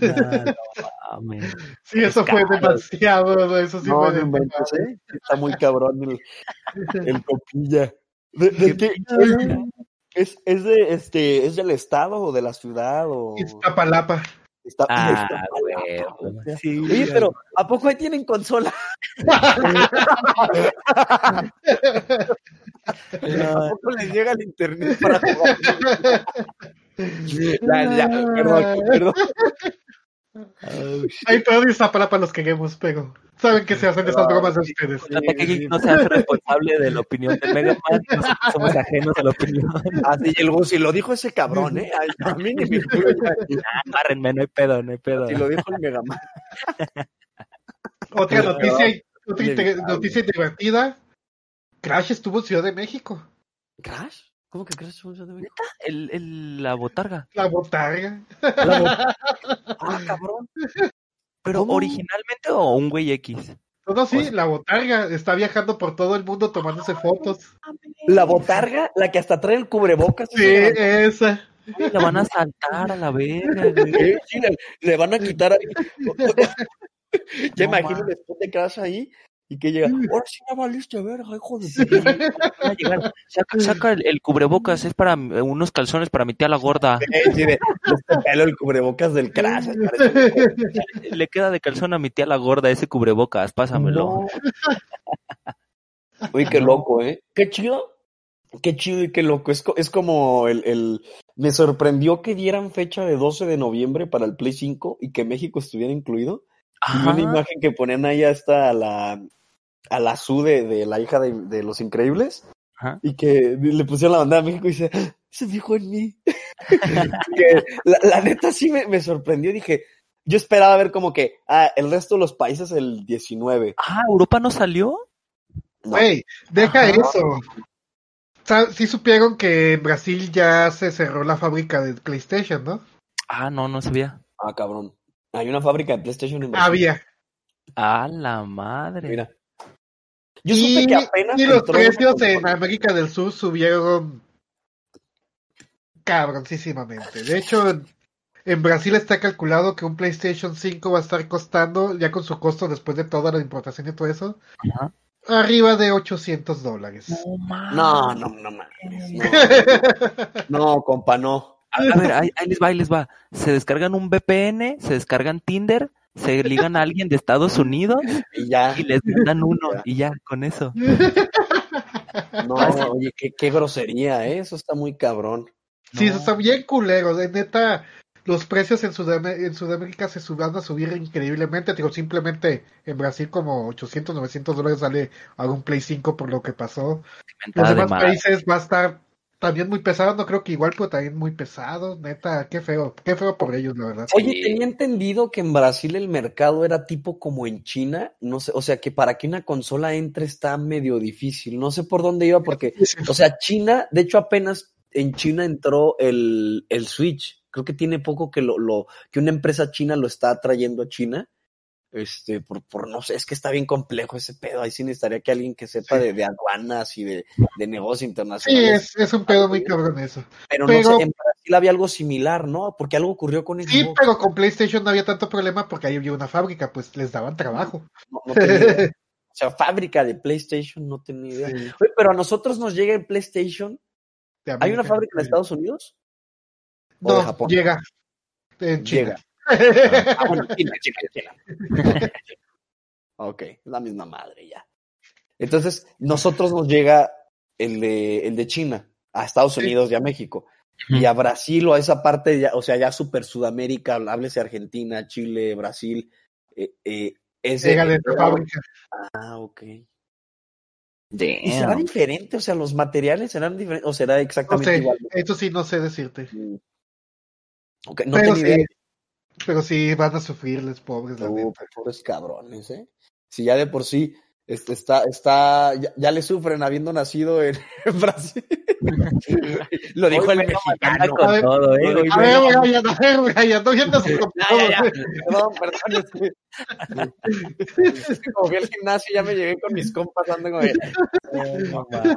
No, no mames. sí, eso fue demasiado. Eso sí No, fue demasiado. ¿eh? Está muy cabrón el, el copilla. ¿De, de qué? ¿Es, es, de, este, ¿Es del estado o de la ciudad? O... Iztapalapa. Está, Ah, está- güey. Sí, Oye, pero ¿a poco ahí tienen consola? ¿A poco les llega el internet para jugar? Ya, ya, perdón, perdón. oh, shit. Hay todo Iztapalapa los queremos, pero saben que se hacen esas bromas de ustedes. No se hace responsable de la opinión de Mega Man, nosotros somos ajenos a la opinión. Así el Gus, y lo dijo ese cabrón, ¿eh? Ay, A mí ni me ya. Ah, Agárrenme, no hay pedo, no hay pedo. Si lo dijo el Megaman. Otra Pero- noticia, otra inter- noticia divertida. Crash estuvo en Ciudad de México. ¿Crash? ¿Cómo que Crash? fue un show de México? El, el, la botarga. La botarga. Ah, cabrón. Pero ¿Cómo? originalmente o un güey X. No, no, sí, Pues- la botarga está viajando por todo el mundo tomándose fotos. La botarga, la que hasta trae el cubrebocas. Sí, esa- La van a saltar a la verga, güey. Sí, le, le van a quitar ahí. ya No imagino después de Crash ahí y que llega. Ahora sí ya valiste verga, hijo de tu Van a llegar. Saca, saca el, el cubrebocas, es para eh, unos calzones para mi tía la gorda. Eh, sí, de, este pelo, el cubrebocas del Crash. Le queda de calzón a mi tía la gorda ese cubrebocas, pásamelo. Uy, qué loco, ¿eh? Qué chido. Qué chido y qué loco. Es, es como el, el... Me sorprendió que dieran fecha de 12 de noviembre para el Play 5 y que México estuviera incluido. Una imagen que ponían ahí hasta a la, a la Su de, de la hija de, de Los Increíbles. Ajá. Y que le pusieron la bandera a México y dice, "Ah, se fijó en mí. que la, la neta sí me, me sorprendió. Dije, yo esperaba ver como que, ah, el resto de los países el 19. Ah, ¿Europa no salió? No. Güey, deja Ajá. eso. Sí supieron que en Brasil ya se cerró la fábrica de PlayStation, ¿no? Ah, no, no sabía. Ah, cabrón. Hay una fábrica de PlayStation en Brasil. Había. A la madre. Mira. Yo y, supe que apenas y los precios en. América del Sur subieron cabroncísimamente. De hecho, en- en Brasil está calculado que un PlayStation 5 va a estar costando, ya con su costo después de toda la importación y todo eso, Ajá. arriba de 800 dólares. No, mames. No, no, no mames. No, no, compa, no. A, ver, ahí, ahí les va, ahí les va. Se descargan un VPN, se descargan Tinder, se ligan a alguien de Estados Unidos Y ya. y les mandan uno Ya. y ya, con eso. No, oye, qué, qué grosería, ¿eh? Eso está muy cabrón. Sí, No. eso está bien culero. De neta, los precios en, Sudam- en Sudamérica se van a subir increíblemente. Digo, simplemente en Brasil como 800, 900 dólares sale algún Play 5 por lo que pasó. Los de demás países va a estar también muy pesado. No creo que igual, pero también muy pesado. Neta, qué feo. Qué feo por ellos, la verdad. Oye, Sí. tenía entendido que en Brasil el mercado era tipo como en China, no sé, o sea que para que una consola entre está medio difícil, no sé por dónde iba porque, o sea, China, de hecho apenas en China entró el, el Switch, creo que tiene poco que lo, lo, que una empresa china lo está trayendo a China, este, por, por no sé, es que está bien complejo ese pedo, ahí sí necesitaría que alguien que sepa Sí. de, de aduanas y de, de negocios Sí, internacionales, es, es un pedo muy cabrón eso. pero, pero- no sé, en Brasil había algo similar, ¿no? Porque algo ocurrió con Sí, Xbox. pero con PlayStation no había tanto problema porque ahí había una fábrica, pues les daban trabajo. No, no tenía idea. O sea, fábrica de PlayStation, no tenía idea. Sí, Oye, pero a nosotros nos llega el PlayStation. ¿Hay una fábrica en Estados Unidos? ¿O de No, Japón? llega. En China. Llega. Ah, bueno, China, China, China. ok, la misma madre ya. Entonces, nosotros nos llega el de, el de China, a Estados Sí. Unidos y a México. Y a Brasil o a esa parte, ya, o sea, ya super Sudamérica, háblese Argentina, Chile, Brasil. Eh, eh, ese, Llega de fábrica. Ah, ok. ¿Y será diferente? O sea, los materiales serán diferentes o será No exactamente sé, igual. eso sí no sé decirte. Mm. Ok, no pero tenía idea. Pero sí van a sufrirles, pobres, Uh, neta. pobres cabrones, ¿eh? Si ya de por sí este, está, está, ya, ya le sufren habiendo nacido en, en Brasil. Lo dijo el mexicano. con A ver, eh. A ver, Brian, a ver, con Ya, ya, ya. Perdón, perdón. es que- como fui al gimnasio ya me llegué con mis compas ando como de, "Eh, no mames".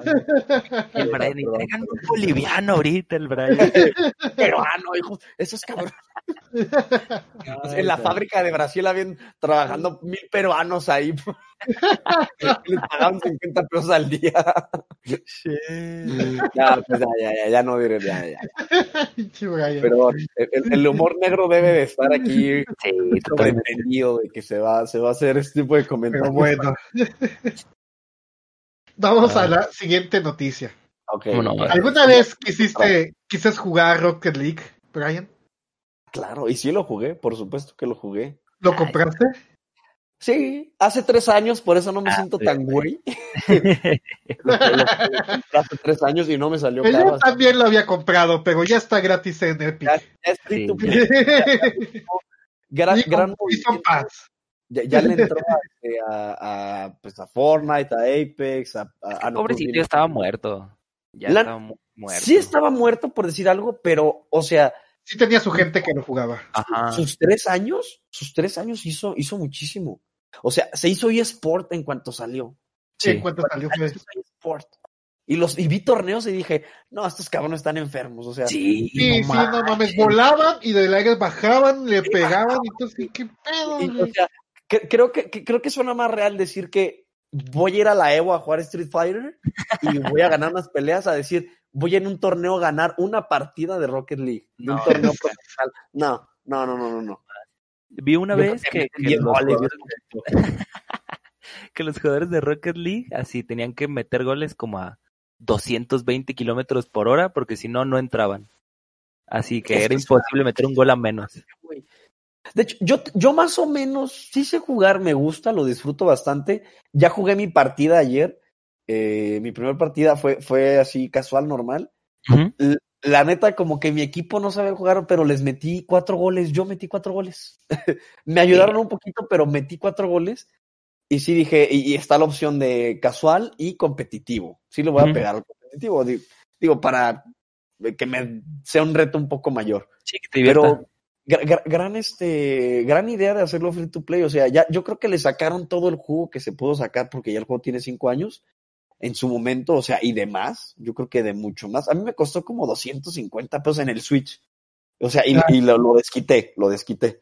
El Brian, y traigan un boliviano ahorita, el Brian. peruano, hijo. Eso es cabrón. en la fábrica de Brasil habían trabajando mil peruanos ahí. Les pagaban 50 pesos al día. Ya, pues ya, ya, ya, ya no diré, ya, ya. Pero el, el humor negro debe de estar aquí sobreentendido de que se va, se va a hacer este tipo de comentarios. Pero bueno. Vamos Ah. a la siguiente noticia. Ok. Bueno, va. ¿Alguna vez quisiste, quisiste jugar Rocket League, Brian? Claro, y sí lo jugué, por supuesto que lo jugué. ¿Lo compraste? Sí, hace tres años, por eso no me Ah, siento sí. tan güey. Lo- lo- lo compré hace tres años y no me salió Yo caro. también lo había comprado, pero ya está gratis en Epic. Ya, ya es free to Sí. play. Gran, gran. Pass. Ya, ya le entró a, este, a, a, pues a Fortnite, a Apex, a, a, Pobrecito, estaba muerto. Ya La- estaba mu- muerto. Sí estaba muerto por decir algo, pero, o sea, Sí tenía su gente que lo jugaba. Ajá. sus tres años, sus tres años hizo, hizo muchísimo. O sea, se hizo eSport en cuanto salió. Sí. En cuanto salió fue. Hizo eSport. Y los, y vi torneos y dije, no, estos cabrones están enfermos. O sea, Sí, Sí, sí, no mames, volaban y del aire bajaban, le pegaban y entonces, ¿qué pedo? y, o sea, que- creo que, que- creo que suena más real decir que voy a ir a la Evo a jugar Street Fighter y voy a ganar unas peleas a decir, voy en un torneo a ganar una partida de Rocket League. de un No, torneo no. profesional. No, no, no, no, no, no. Vi una Yo vez que, meten que 10 los goles, jugadores, que los jugadores de Rocket League así tenían que meter goles como a 220 kilómetros por hora porque si no, no entraban. Así que Es era imposible meter un gol a menos. De hecho, yo, yo más o menos sí sé jugar, me gusta, lo disfruto bastante. Ya jugué mi partida ayer. Eh, mi primera partida fue, fue así casual, normal. La neta, como que mi equipo no sabía jugar, pero les metí cuatro goles. Yo metí cuatro goles. me ayudaron un poquito, pero metí cuatro goles. Y sí dije, y, y está la opción de casual y competitivo. Sí le voy a pegar al competitivo. di- Digo, para que me sea un reto un poco mayor. Sí, que te divierta. Pero gra- gra- gran este gran idea de hacerlo free to play. O sea, ya yo creo que le sacaron todo el jugo que se pudo sacar porque ya el juego tiene cinco años en su momento, o sea, y de más, yo creo que de mucho más. A mí me costó como 250 pesos en el Switch. O sea, y, y lo, lo desquité, lo desquité.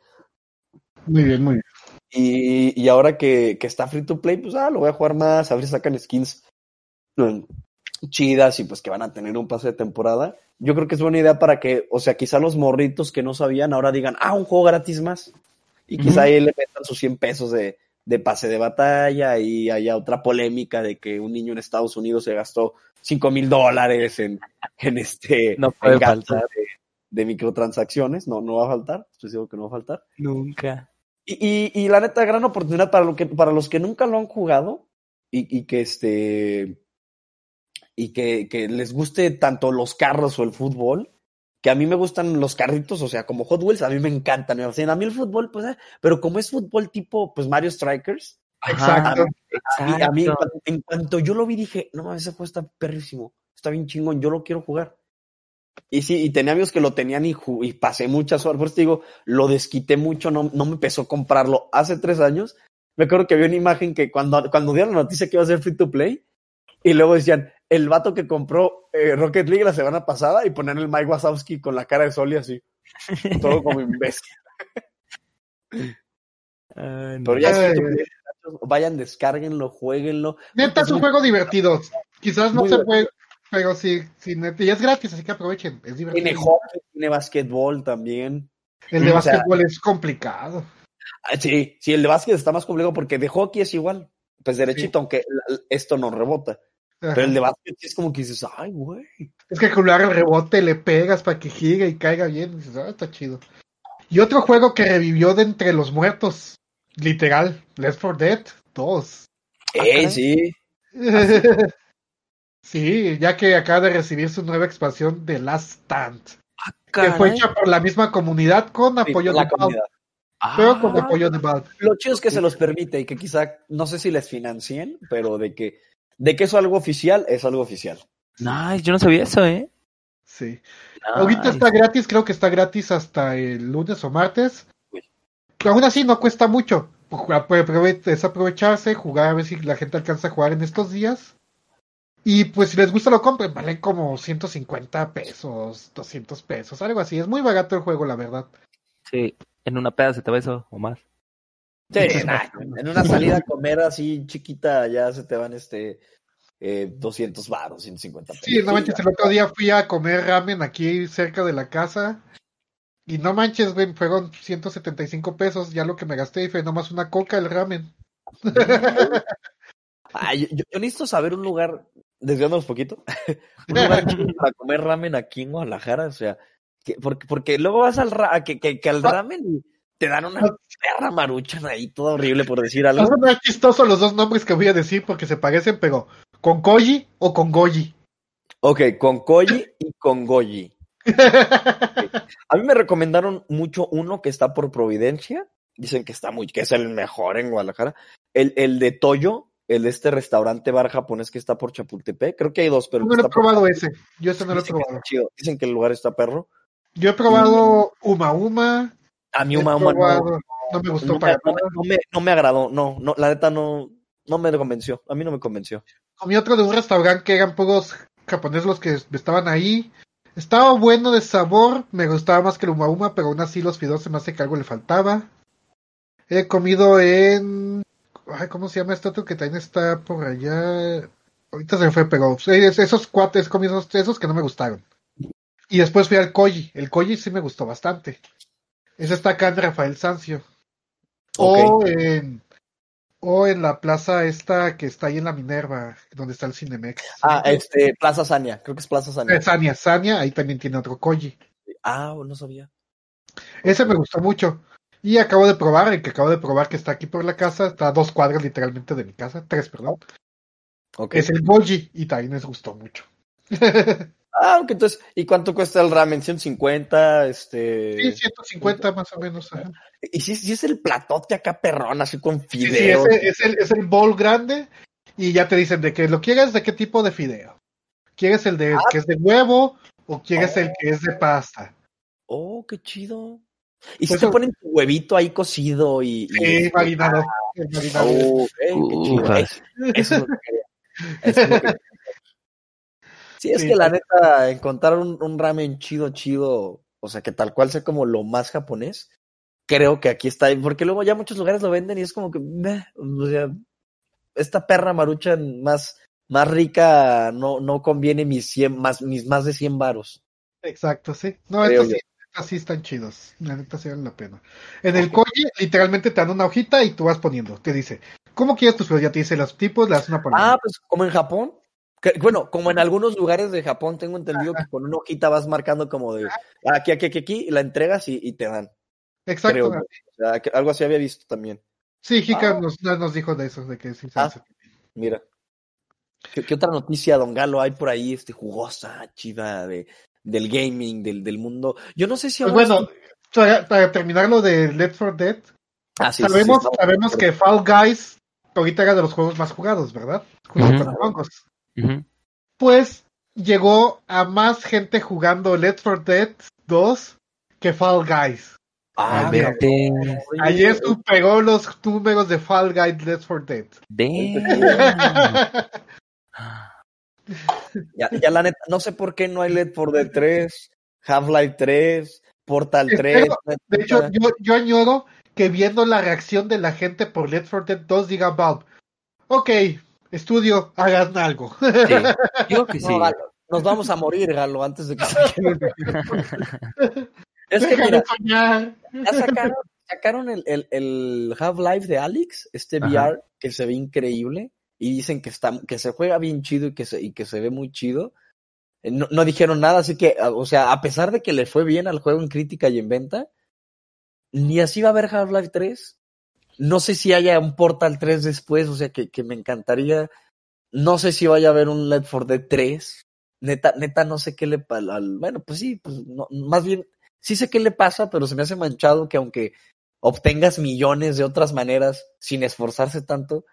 Muy bien, muy bien. Y, y ahora que, que está free to play, pues ah, lo voy a jugar más, a ver si sacan skins mm, chidas y pues que van a tener un pase de temporada. Yo creo que es buena idea para que, o sea, quizá los morritos que no sabían ahora digan, ah, un juego gratis más. Y quizá ahí le metan sus 100 pesos de, de pase de batalla y haya otra polémica de que un niño en Estados Unidos se gastó 5 mil dólares en, en este No puede faltar. de, de microtransacciones. No, no va a faltar, estoy seguro que no va a faltar. Nunca. Y, y, y la neta, gran oportunidad para, lo que, para los que nunca lo han jugado y, y que este y que, que les guste tanto los carros o el fútbol, que a mí me gustan los carritos, o sea, como Hot Wheels, a mí me encantan. me fascinan. A mí el fútbol, pues, eh, pero como es fútbol tipo, pues, Mario Strikers, Exacto. a mí, a mí, en cuanto- en cuanto yo lo vi, dije, no, ese juego está perrísimo, está bien chingón, yo lo quiero jugar. Y sí, y tenía amigos que lo tenían y, pasé muchas horas, por eso te digo, lo desquité mucho, no, no me pesó comprarlo. Hace tres años, me acuerdo que había una imagen que cuando, cuando dieron la noticia que iba a ser free to play, y luego decían, el vato que compró eh, Rocket League la semana pasada y ponían el Mike Wazowski con la cara de Sol y así, todo como imbécil. Ay. Pero ya Ay, muchachos, vayan, descárguenlo, jueguenlo. Neta, es un juego divertido. Quizás no Muy se puede, pero sí, sí, neta, y es gratis, así que aprovechen. Es Tiene divertido. hockey, tiene basquetbol también. El de o sea- básquetbol es complicado. Ah, Sí, sí, el de básquet está más complicado porque de hockey es igual. Pues derechito, aunque la- esto no rebota. Ajá. Pero el de básquet es como que dices, ay, güey. Es que calcular el rebote, le pegas para que gire y caiga bien. y dices, ah, está chido. Y otro juego que revivió de entre los muertos. Literal, Left 4 Dead 2. Ey, caray. sí. sí, ya que acaba de recibir su nueva expansión de Last Stand. Que fue hecha por la misma comunidad con Sí, apoyo la de Valve. Pero con Ah, apoyo de Valve. Lo chido es que se los permite y que quizá, no sé si les financien, pero de que, de que es algo oficial, es algo oficial. Nice, yo no sabía eso, ¿eh? Sí. Ahorita está gratis, creo que está gratis hasta el lunes o martes. Uy. Pero aún así no cuesta mucho. Es aprovecharse, jugar a ver si la gente alcanza a jugar en estos días. Y pues si les gusta lo compren, valen como 150 pesos, 200 pesos, algo así. Es muy barato el juego, la verdad. Sí, en una peda se te va eso o más. Sí, nah, en una salida a comer así chiquita ya se te van este eh, 200 baros, 150 pesos. Sí, no manches, el otro día fui a comer ramen aquí cerca de la casa. Y no manches, güey, fueron 175 pesos, ya lo que me gasté y fue nomás una coca el ramen. Ay, yo, yo necesito saber un lugar, desviándonos poquito, un lugar para comer ramen aquí en Guadalajara, o sea, que, porque, porque luego vas al, ra- a que, que, que al Ah. ramen y te dan una perra maruchan ahí, todo horrible por decir algo. Son más chistosos los dos nombres que voy a decir porque se parecen, pero ¿con Koji o con Goji? Ok, con Koji y con Goji. A mí me recomendaron mucho uno que está por Providencia, dicen que está muy, que es el mejor en Guadalajara, el, el de Toyo, el de este restaurante bar japonés que está por Chapultepec, creo que hay dos, pero el no lo he por- probado ese. Yo ese no lo he que probado. dicen que el lugar está perro. Yo he probado Uma Uma. A mí Uma Uma no, me gustó no, me, para no me- nada. no me- no me agradó, no, no, la neta no, no me convenció, a mí no me convenció. Comí otro de un restaurante que eran puros japoneses los que estaban ahí. Estaba bueno de sabor, me gustaba más que el Uma Uma, pero aún así los fideos se me hace que algo le faltaba. He comido en... Ay, ¿cómo se llama este otro que también está por allá? Ahorita se me fue, pero es- esos cuates, comido esos, esos que no me gustaron. Y después fui al Koji. El Koji sí me gustó bastante. Ese está acá en Rafael Sancio. O en... O en la plaza esta que está ahí en la Minerva, donde está el Cinemex. Ah, este, Plaza Sania, creo que es Plaza Sania. Eh, Sania, Sania, ahí también tiene otro Koji. Ah, no sabía. Ese me gustó mucho. Y acabo de probar, el que acabo de probar que está aquí por la casa, está a dos cuadras literalmente de mi casa, tres, perdón. Ok. Es el Boji y también les gustó mucho. Ah, ok, entonces, ¿y cuánto cuesta el ramen? ¿150? Este... Sí, 150 más o menos. ajá. Y si, si es el platote acá perrón, así con Sí, sí, fideos. ese es, el, es el bowl grande y ya te dicen de que lo quieres de qué tipo de fideo. ¿Quieres el de que es de huevo o quieres el que es de pasta? Oh, qué chido. Y si Pues te eso- ponen tu huevito ahí cocido y... y- Sí, marinado. el marinado. Oh, ok, qué chido. Ufas. Eso es lo que quería. Eso es lo que quería. Sí, es Sí, que la neta, encontrar un, un ramen chido, chido, o sea, que tal cual sea como lo más japonés, creo que aquí está, porque luego ya muchos lugares lo venden y es como que, meh, o sea, esta perra marucha más, más rica no, no conviene mis 100, más, mis más de 100 varos. Exacto, sí. No, Creo estos sí, estos sí están chidos. La neta sí valen la pena. En el koji, literalmente te dan una hojita y tú vas poniendo. Te dice, ¿cómo quieres tus fideos? Ya te dice los tipos, le das una palabra. Ah, pues como en Japón. Que- bueno, como en algunos lugares de Japón tengo entendido que con una hojita vas marcando como de aquí, aquí, aquí, aquí, y la entregas y, y te dan. Exacto. creo. O sea, que algo así había visto también. Sí, Hika Ah. nos, nos dijo de eso, de que sí Ah. Mira. ¿Qué, qué otra noticia, Don Galo, hay por ahí, este, jugosa, chida, de, del gaming, del, del mundo? Yo no sé si Pues bueno, para, para terminar lo de Left 4 Dead, Ah, sí, sí, sí, sabemos, no, sabemos que Fall Guys ahorita era de los juegos más jugados, ¿verdad? Junto Ujú. con Among Pues llegó a más gente jugando Left 4 Dead 2 que Fall Guys. Ah, Vete. Ayer superó los números de Fall Guys Left 4 Dead. Ya, ya la neta, no sé por qué no hay LED por Dead 3, Half-Life 3, Portal 3. Espero- De hecho, yo, yo añoro que viendo la reacción de la gente por Left 4 Dead 2 diga Valve, ok, estudio, hagan algo. Sí, digo que sí. No, Galo, nos vamos a morir, Galo, antes de que un- Es que mira, ya sacaron, sacaron el, el, el Half-Life de Alex, este Ajá. VR que se ve increíble y dicen que está que se juega bien chido y que se, y que se ve muy chido. Eh, No, no dijeron nada, así que, a- o sea, a pesar de que le fue bien al juego en crítica y en venta, ni así va a haber Half-Life 3. No sé si haya un Portal 3 después, o sea, que, que me encantaría. No sé si vaya a haber un Left 4 Dead 3. Neta, neta, no sé qué le pasa. Bueno, pues sí, pues no, más bien, sí sé qué le pasa, pero se me hace manchado que aunque obtengas millones de otras maneras sin esforzarse tanto,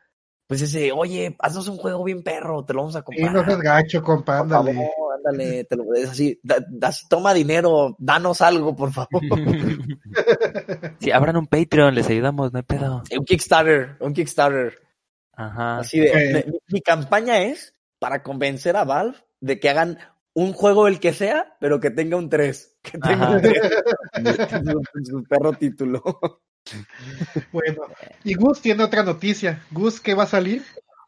pues ese, oye, haznos un juego bien perro, te lo vamos a Sí, comprar. no seas gacho, compa, Por favor, ándale. ándale, te lo- es así, da- da- toma dinero, danos algo, por favor. Sí, abran un Patreon, les ayudamos, no hay pedo. un Kickstarter, un Kickstarter. Ajá. Así de, mi, mi campaña es para convencer a Valve de que hagan un juego el que sea, pero que tenga un 3. Que tenga Ajá. un 3. su, su perro título. Bueno, y Gus tiene otra noticia. Gus, ¿qué va a salir?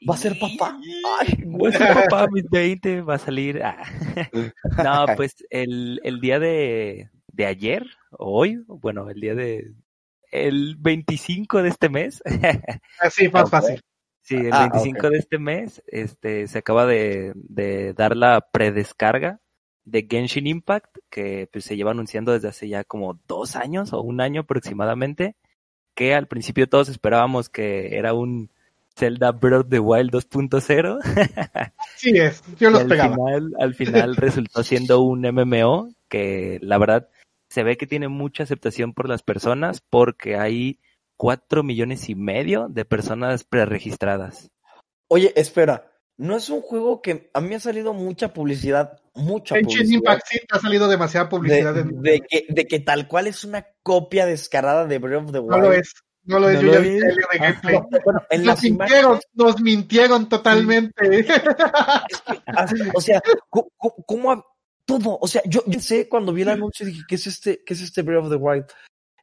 Va a ser papá. Ay, Voy a ser papá mis 20, va a salir. ah. No, pues el, el día de, de ayer, o hoy, bueno, el día de. El 25 de este mes, Así, más Ok. fácil. sí, el Ah, 25 de este mes, este, se acaba de, de dar la predescarga de Genshin Impact, que pues, se lleva anunciando desde hace ya como dos años o un año aproximadamente, que al principio todos esperábamos que era un Zelda Breath of the Wild 2.0. Sí es, yo los al pegaba. final, al final resultó siendo un MMO que la verdad se ve que tiene mucha aceptación por las personas porque hay cuatro millones y medio de personas preregistradas. Oye, espera. No es un juego que a mí me ha salido mucha publicidad, mucha Genshin publicidad. Impact sí te ha salido demasiada publicidad. de, en- de que, de que tal cual es una copia descarada de Breath of the Wild. No lo es, no lo es, yo lo ya vi es. el de gameplay. No, bueno, en Nos las mintieron, imágenes, nos mintieron totalmente. así, o sea, ¿cómo, ha- todo? O sea, yo, yo sé cuando vi el anuncio dije, ¿qué es este, qué es este Breath of the Wild?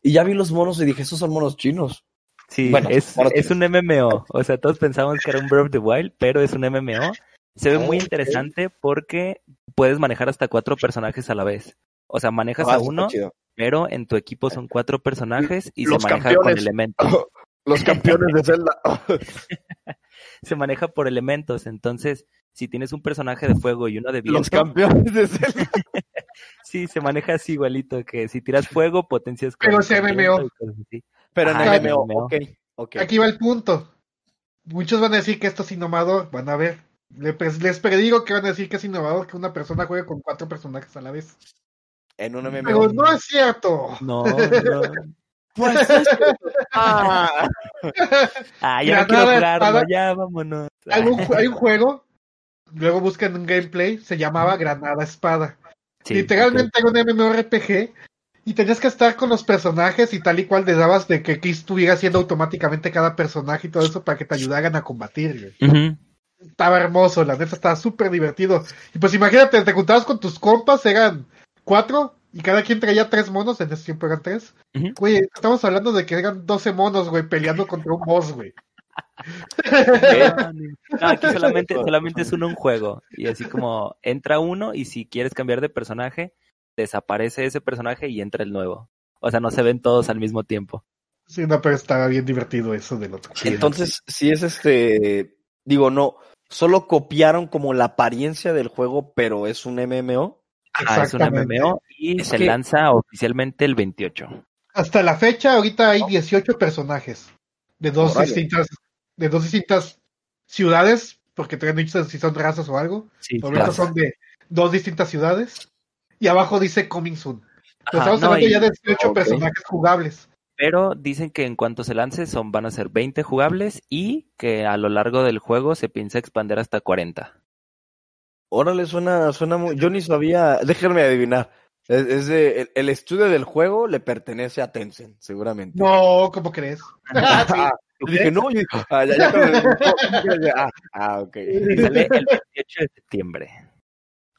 Y ya vi los monos y dije, esos son monos chinos. Sí, Bueno, es, es un MMO. O sea, todos pensamos que era un Breath of the Wild, pero es un MMO. Se ve muy interesante porque puedes manejar hasta cuatro personajes a la vez. O sea, manejas Ah, a está uno, pero en tu equipo son cuatro personajes y Los se maneja campeones. con elementos. Los campeones de Zelda. se maneja por elementos. Entonces, si tienes un personaje de fuego y uno de viento, Los campeones de Zelda. Sí, se maneja así igualito, que si tiras fuego, potencias con Pero es con MMO. Pero en Ajá, MMO, MMO. ok, ok. Aquí va el punto. Muchos van a decir que esto es innovador, van a ver. Pues, Les predigo que van a decir que es innovador que una persona juegue con cuatro personajes a la vez. En un MMO. Pero no es cierto. No, no. Pues es que- Ah. Ah, ya Granada, no quiero jugarlo, espada. ya vámonos. Hay un, ju- hay un juego, luego buscan un gameplay, se llamaba Granada Espada. Sí, Literalmente era un MMORPG y tenías que estar con los personajes y tal y cual les dabas de que, que estuviera haciendo automáticamente cada personaje y todo eso para que te ayudaran a combatir. güey. Estaba hermoso, la neta estaba súper divertido. Y pues imagínate, te juntabas con tus compas, eran cuatro y cada quien traía tres monos, en ese tiempo eran tres. Güey, estamos hablando de que eran 12 monos, güey, peleando contra un boss, güey. No, aquí solamente, solamente es uno un juego. Y así como entra uno y si quieres cambiar de personaje, desaparece ese personaje y entra el nuevo. O sea, no se ven todos al mismo tiempo. Sí, no, pero estaba bien divertido eso del otro. Entonces, si es este, digo, no, solo copiaron como la apariencia del juego, pero es un MMO. Ah, es un. MMO y Es se que- lanza oficialmente el 28. Hasta la fecha, ahorita hay 18 personajes de dos distintas, de dos distintas ciudades, porque todavía no dicen si son razas o algo. Sí, Ahorita claro. son de dos distintas ciudades. Y abajo dice Coming Soon. Pero Ajá, estamos no, hablando y- ya de 18 ok. personajes jugables. Pero dicen que en cuanto se lance son, van a ser 20 jugables y que a lo largo del juego se piensa expandir hasta 40. Órale, suena, suena muy, yo ni sabía, déjenme adivinar. Es, es de, el, el estudio del juego le pertenece a Tencent, seguramente. No, ¿cómo crees? Ah, yo dije, no, yo dije, ah, ya, ya ah, ah, ok. Sale el 28 de septiembre.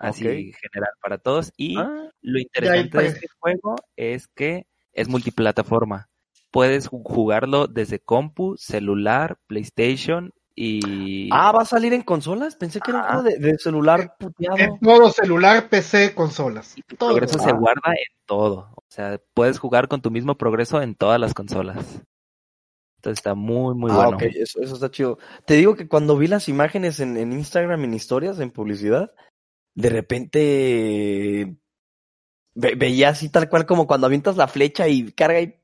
Así general para todos. Y Ah, lo interesante de este juego es que es multiplataforma. Puedes ju- jugarlo desde compu, celular, PlayStation y... Ah, ¿va a salir en consolas? Pensé que era un Ah. de, de celular puteado. En todo, celular, PC, consolas. y tu todo. progreso se guarda en todo. O sea, puedes jugar con tu mismo progreso en todas las consolas. Entonces está muy, muy ah, bueno. ok, eso, eso está chido. Te digo que cuando vi las imágenes en, en Instagram, en historias, en publicidad, de repente ve- veía así tal cual como cuando avientas la flecha y carga y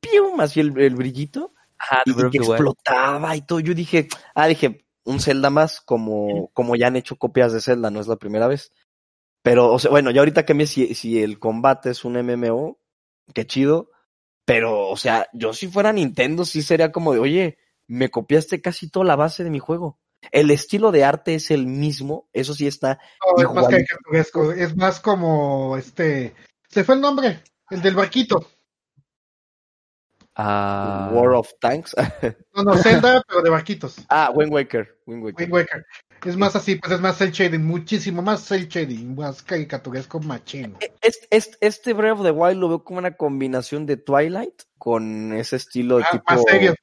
pium, así el, el brillito Ajá, y, que explotaba y todo. Yo dije, ah, dije, un Zelda más como, como ya han hecho copias de Zelda, no es la primera vez. Pero, o sea, bueno, ya ahorita que me si, si el combate es un MMO, qué chido. Pero, o sea, yo si fuera Nintendo, sí sería como de, oye, me copiaste casi toda la base de mi juego. El estilo de arte es el mismo, eso sí está. No, es más caricaturesco, es más como este. Se fue el nombre, el del barquito. Ah, War of Tanks. No, no, Zelda, pero de barquitos. ah, Wind Waker. Wind Waker. Wind Waker. Es más así, pues es más cel shading, muchísimo más cel shading, más caricaturesco machín. Este, este, este Breath of the Wild lo veo como una combinación de Twilight con ese estilo de Ah, tipo. más serio.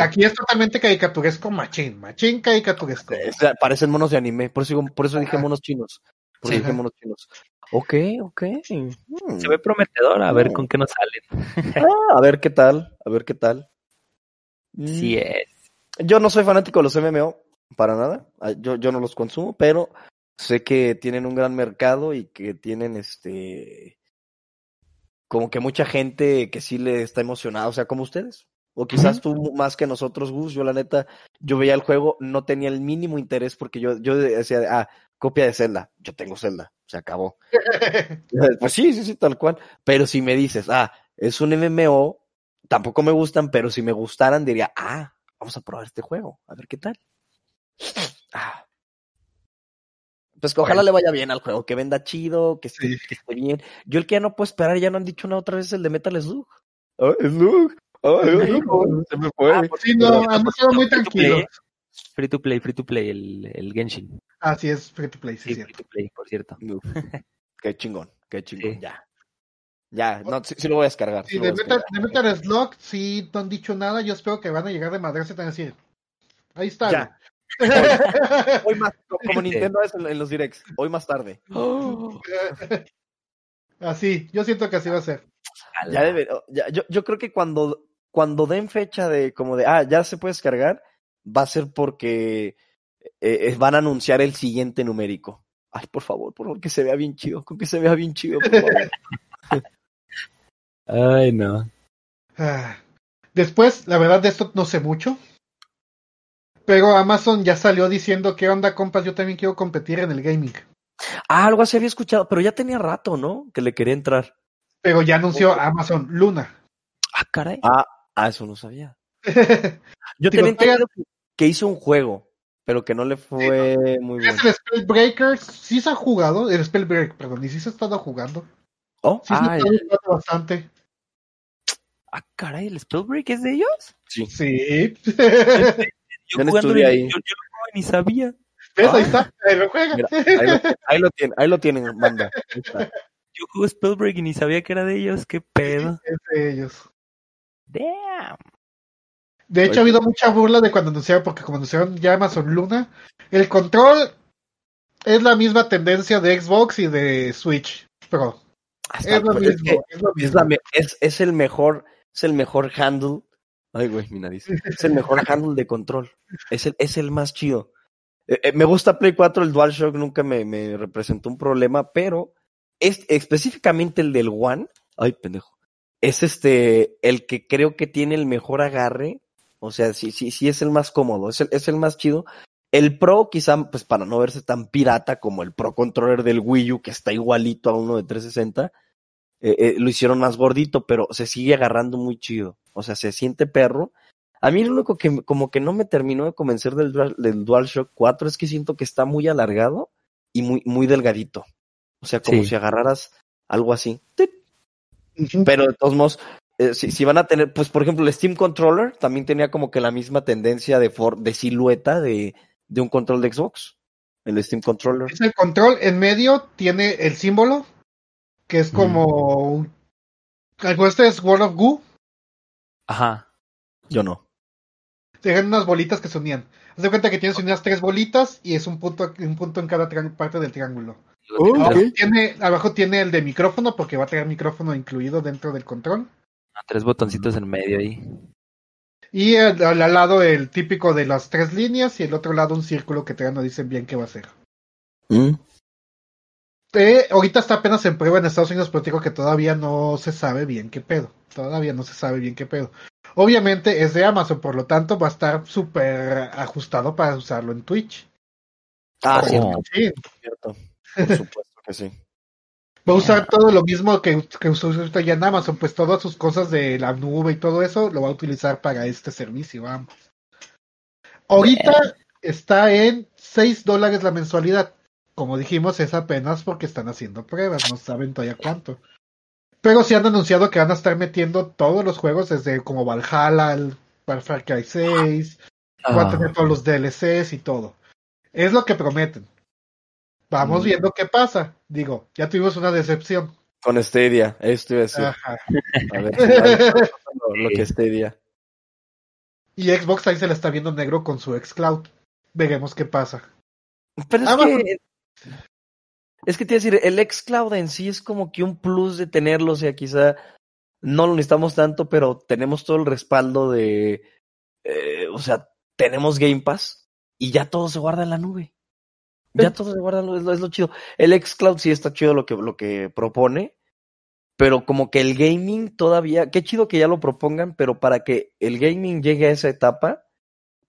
Aquí es totalmente caricaturesco machín, machín caricaturesco. Sea, parecen monos de anime, por eso, digo- por eso dije monos chinos. Por Sí, eso dije ajá. monos chinos. Ok, ok. Hmm. Se ve prometedor, a ver No. con qué nos salen. Ah, a ver qué tal, a ver qué tal. Mm. Sí es. Yo no soy fanático de los MMO, para nada. Ah, Yo, yo no los consumo, pero sé que tienen un gran mercado y que tienen este. Como que mucha gente que sí le está emocionada, o sea, como ustedes. O quizás tú más que nosotros, Gus. Yo, la neta, yo veía el juego, no tenía el mínimo interés porque yo, yo decía, ah, copia de Zelda. Yo tengo Zelda, se acabó. Pues sí, sí, sí, tal cual. Pero si me dices, ah, es un MMO, tampoco me gustan, pero si me gustaran diría, ah, vamos a probar este juego, a ver qué tal. Ah. Pues que ojalá le vaya bien al juego, que venda chido, que esté, Sí. que esté bien. Yo el que ya no puedo esperar, ya no han dicho una otra vez el de Metal Slug. Ah, Slug. Ay, se me fue. Ah, por Sí, no, han estado muy tranquilos. Free to play, free to play, el, el Genshin. Así es, free to play, sí, Sí, sí. free to play, por cierto. Uf, Qué chingón, qué chingón, Sí. ya. Ya, no, sí, sí lo voy a descargar. sí Sí, de Metal, descargar. de Metal Slug, sí, no han dicho nada. Yo espero que van a llegar de madras y te van a decir. Ahí está. Ya. güey. Hoy más, co- como. Nintendo es en, en los directs, hoy más tarde. así, yo siento que así va a ser. Ya debe, oh, ya, yo, yo creo que cuando, cuando den fecha de como de, ah, ya se puede descargar, va a ser porque eh, eh, van a anunciar el siguiente numérico. Ay, por favor, por favor, que se vea bien chido, con que se vea bien chido, por favor. Ay, no. Ah. Después, la verdad de esto no sé mucho. Pero Amazon ya salió diciendo que onda, compas, yo también quiero competir en el gaming. Ah, algo así había escuchado, pero ya tenía rato, ¿no? Que le quería entrar. Pero ya anunció Amazon Luna. Ah, caray. Ah, ah eso no sabía. Yo tenía entendido que- que hizo un juego, pero que no le fue muy Es bueno. el Spellbreakers, sí se ha jugado, el Spellbreak, perdón, y sí se ha estado jugando. Oh, Sí se Ah, ha estado jugando bastante. Ah, caray, ¿el Spellbreak es de ellos? sí. Sí. Yo no y- ahí. Yo, yo ni sabía. ¿Ves? Ah. Ahí está, ahí lo juega. Mira, ahí, lo, ahí lo tienen, ahí lo tienen, banda. Ahí está. Yo jugué Spellbreak y ni sabía que era de ellos. ¿Qué pedo? Es de ellos. Damn. De hecho, Oye. ha habido mucha burla de cuando anunciaron, porque como anunciaron ya Amazon Luna, el control es la misma tendencia de Xbox y de Switch Pro. Hasta- Es lo pues, es mismo, que es lo es, mismo. la es, es el mejor, es el mejor handle. Ay, güey, mi nariz. Es el mejor handle de control. Es el, es el más chido. Eh, eh, me gusta Play 4, el DualShock nunca me, me representó un problema, pero es específicamente el del One, ay, pendejo, es este, el que creo que tiene el mejor agarre. O sea, sí, sí, sí es el más cómodo, es el, es el más chido. El Pro, quizá, pues para no verse tan pirata como el Pro Controller del Wii U, que está igualito a uno de 360, eh, eh, lo hicieron más gordito, pero se sigue agarrando muy chido. O sea, se siente perro. A mí lo único que como que no me terminó de convencer del, Dual- del DualShock 4 es que siento que está muy alargado y muy, muy delgadito. O sea, como Sí. si agarraras algo así. ¡Tit! Pero de todos modos, eh, si, si van a tener, pues por ejemplo, el Steam Controller también tenía como que la misma tendencia de, for- de silueta de, de un control de Xbox. El Steam Controller. Es el control en medio tiene el símbolo, que es como un... algo este es World of Goo, Ajá. Yo no. Eran unas bolitas que se unían. Haz de cuenta que tienes unas tres bolitas y es un punto, un punto en cada parte del triángulo. Abajo, tiene, abajo tiene el de micrófono porque va a traer micrófono incluido dentro del control. Ah, Tres botoncitos en medio ahí. Y al, al lado el típico de las tres líneas y el otro lado un círculo que todavía no dicen bien qué va a ser. Mm. Eh, ahorita está apenas en prueba en Estados Unidos, pero te digo que todavía no se sabe bien qué pedo. Todavía no se sabe bien qué pedo. Obviamente es de Amazon, por lo tanto va a estar súper ajustado para usarlo en Twitch. Ah, Oh. cierto, Sí, cierto. Por supuesto que sí. va a usar todo lo mismo que, que usó ahorita ya en Amazon, pues todas sus cosas de la nube y todo eso lo va a utilizar para este servicio, vamos. Ahorita está en 6 dólares la mensualidad. Como dijimos, es apenas porque están haciendo pruebas, no saben todavía cuánto. Pero sí han anunciado que van a estar metiendo todos los juegos, desde como Valhalla, el Far Cry 6, va a tener todos los DLCs y todo. Es lo que prometen. Vamos Mm. viendo qué pasa. Digo, ya tuvimos una decepción. Con Stadia, esto iba a decir. Ajá. A ver, si va pasando lo que Stadia. Y Xbox ahí se la está viendo negro con su xCloud. Veremos qué pasa. Pero es Amazon- que. Es que te iba a decir, el xCloud en sí es como que un plus de tenerlo, o sea, quizá no lo necesitamos tanto, pero tenemos todo el respaldo de. eh, o sea, tenemos Game Pass y ya todo se guarda en la nube. Ya todo se guarda es lo, es lo chido. El xCloud sí está chido lo que, lo que propone, pero como que el gaming todavía. Qué chido que ya lo propongan, pero para que el gaming llegue a esa etapa,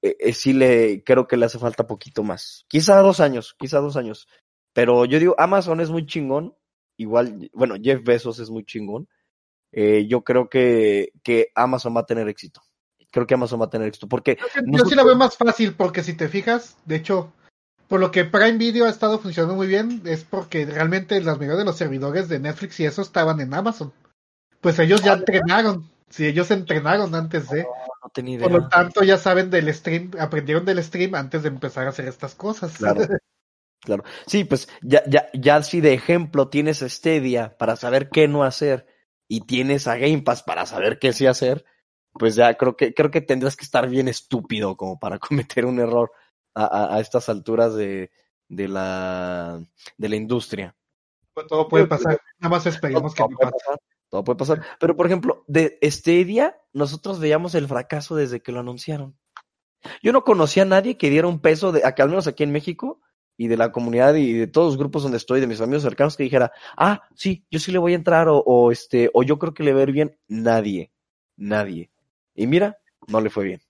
eh, eh, sí le creo que le hace falta poquito más. Quizá dos años, quizá dos años. Pero yo digo, Amazon es muy chingón. Igual, bueno, Jeff Bezos es muy chingón. Eh, yo creo que, que Amazon va a tener éxito. Creo que Amazon va a tener éxito. Porque Yo sí nosotros- la veo más fácil porque si te fijas, de hecho, por lo que Prime Video ha estado funcionando muy bien, es porque realmente la mayoría de los servidores de Netflix y eso estaban en Amazon. Pues ellos ya entrenaron. Sí, ellos entrenaron antes de. no tenía Por idea. lo tanto, ya saben del stream, aprendieron del stream antes de empezar a hacer estas cosas. Claro. Claro. Sí, pues ya, ya, ya si de ejemplo tienes a Stadia para saber qué no hacer y tienes a Game Pass para saber qué sí hacer, pues ya creo que, creo que tendrás que estar bien estúpido como para cometer un error a, a, a estas alturas de, de la, de la industria. Todo puede pasar. Nada más esperemos que todo, no puede pase. pasar, todo puede pasar. Pero por ejemplo, de Stadia, nosotros veíamos el fracaso desde que lo anunciaron. Yo no conocía a nadie que diera un peso de, al menos aquí en México, y de la comunidad y de todos los grupos donde estoy, de mis amigos cercanos, que dijera, ah, sí, yo sí le voy a entrar o, o este, o yo creo que le va a ir bien. Nadie, nadie. Y mira, no le fue bien.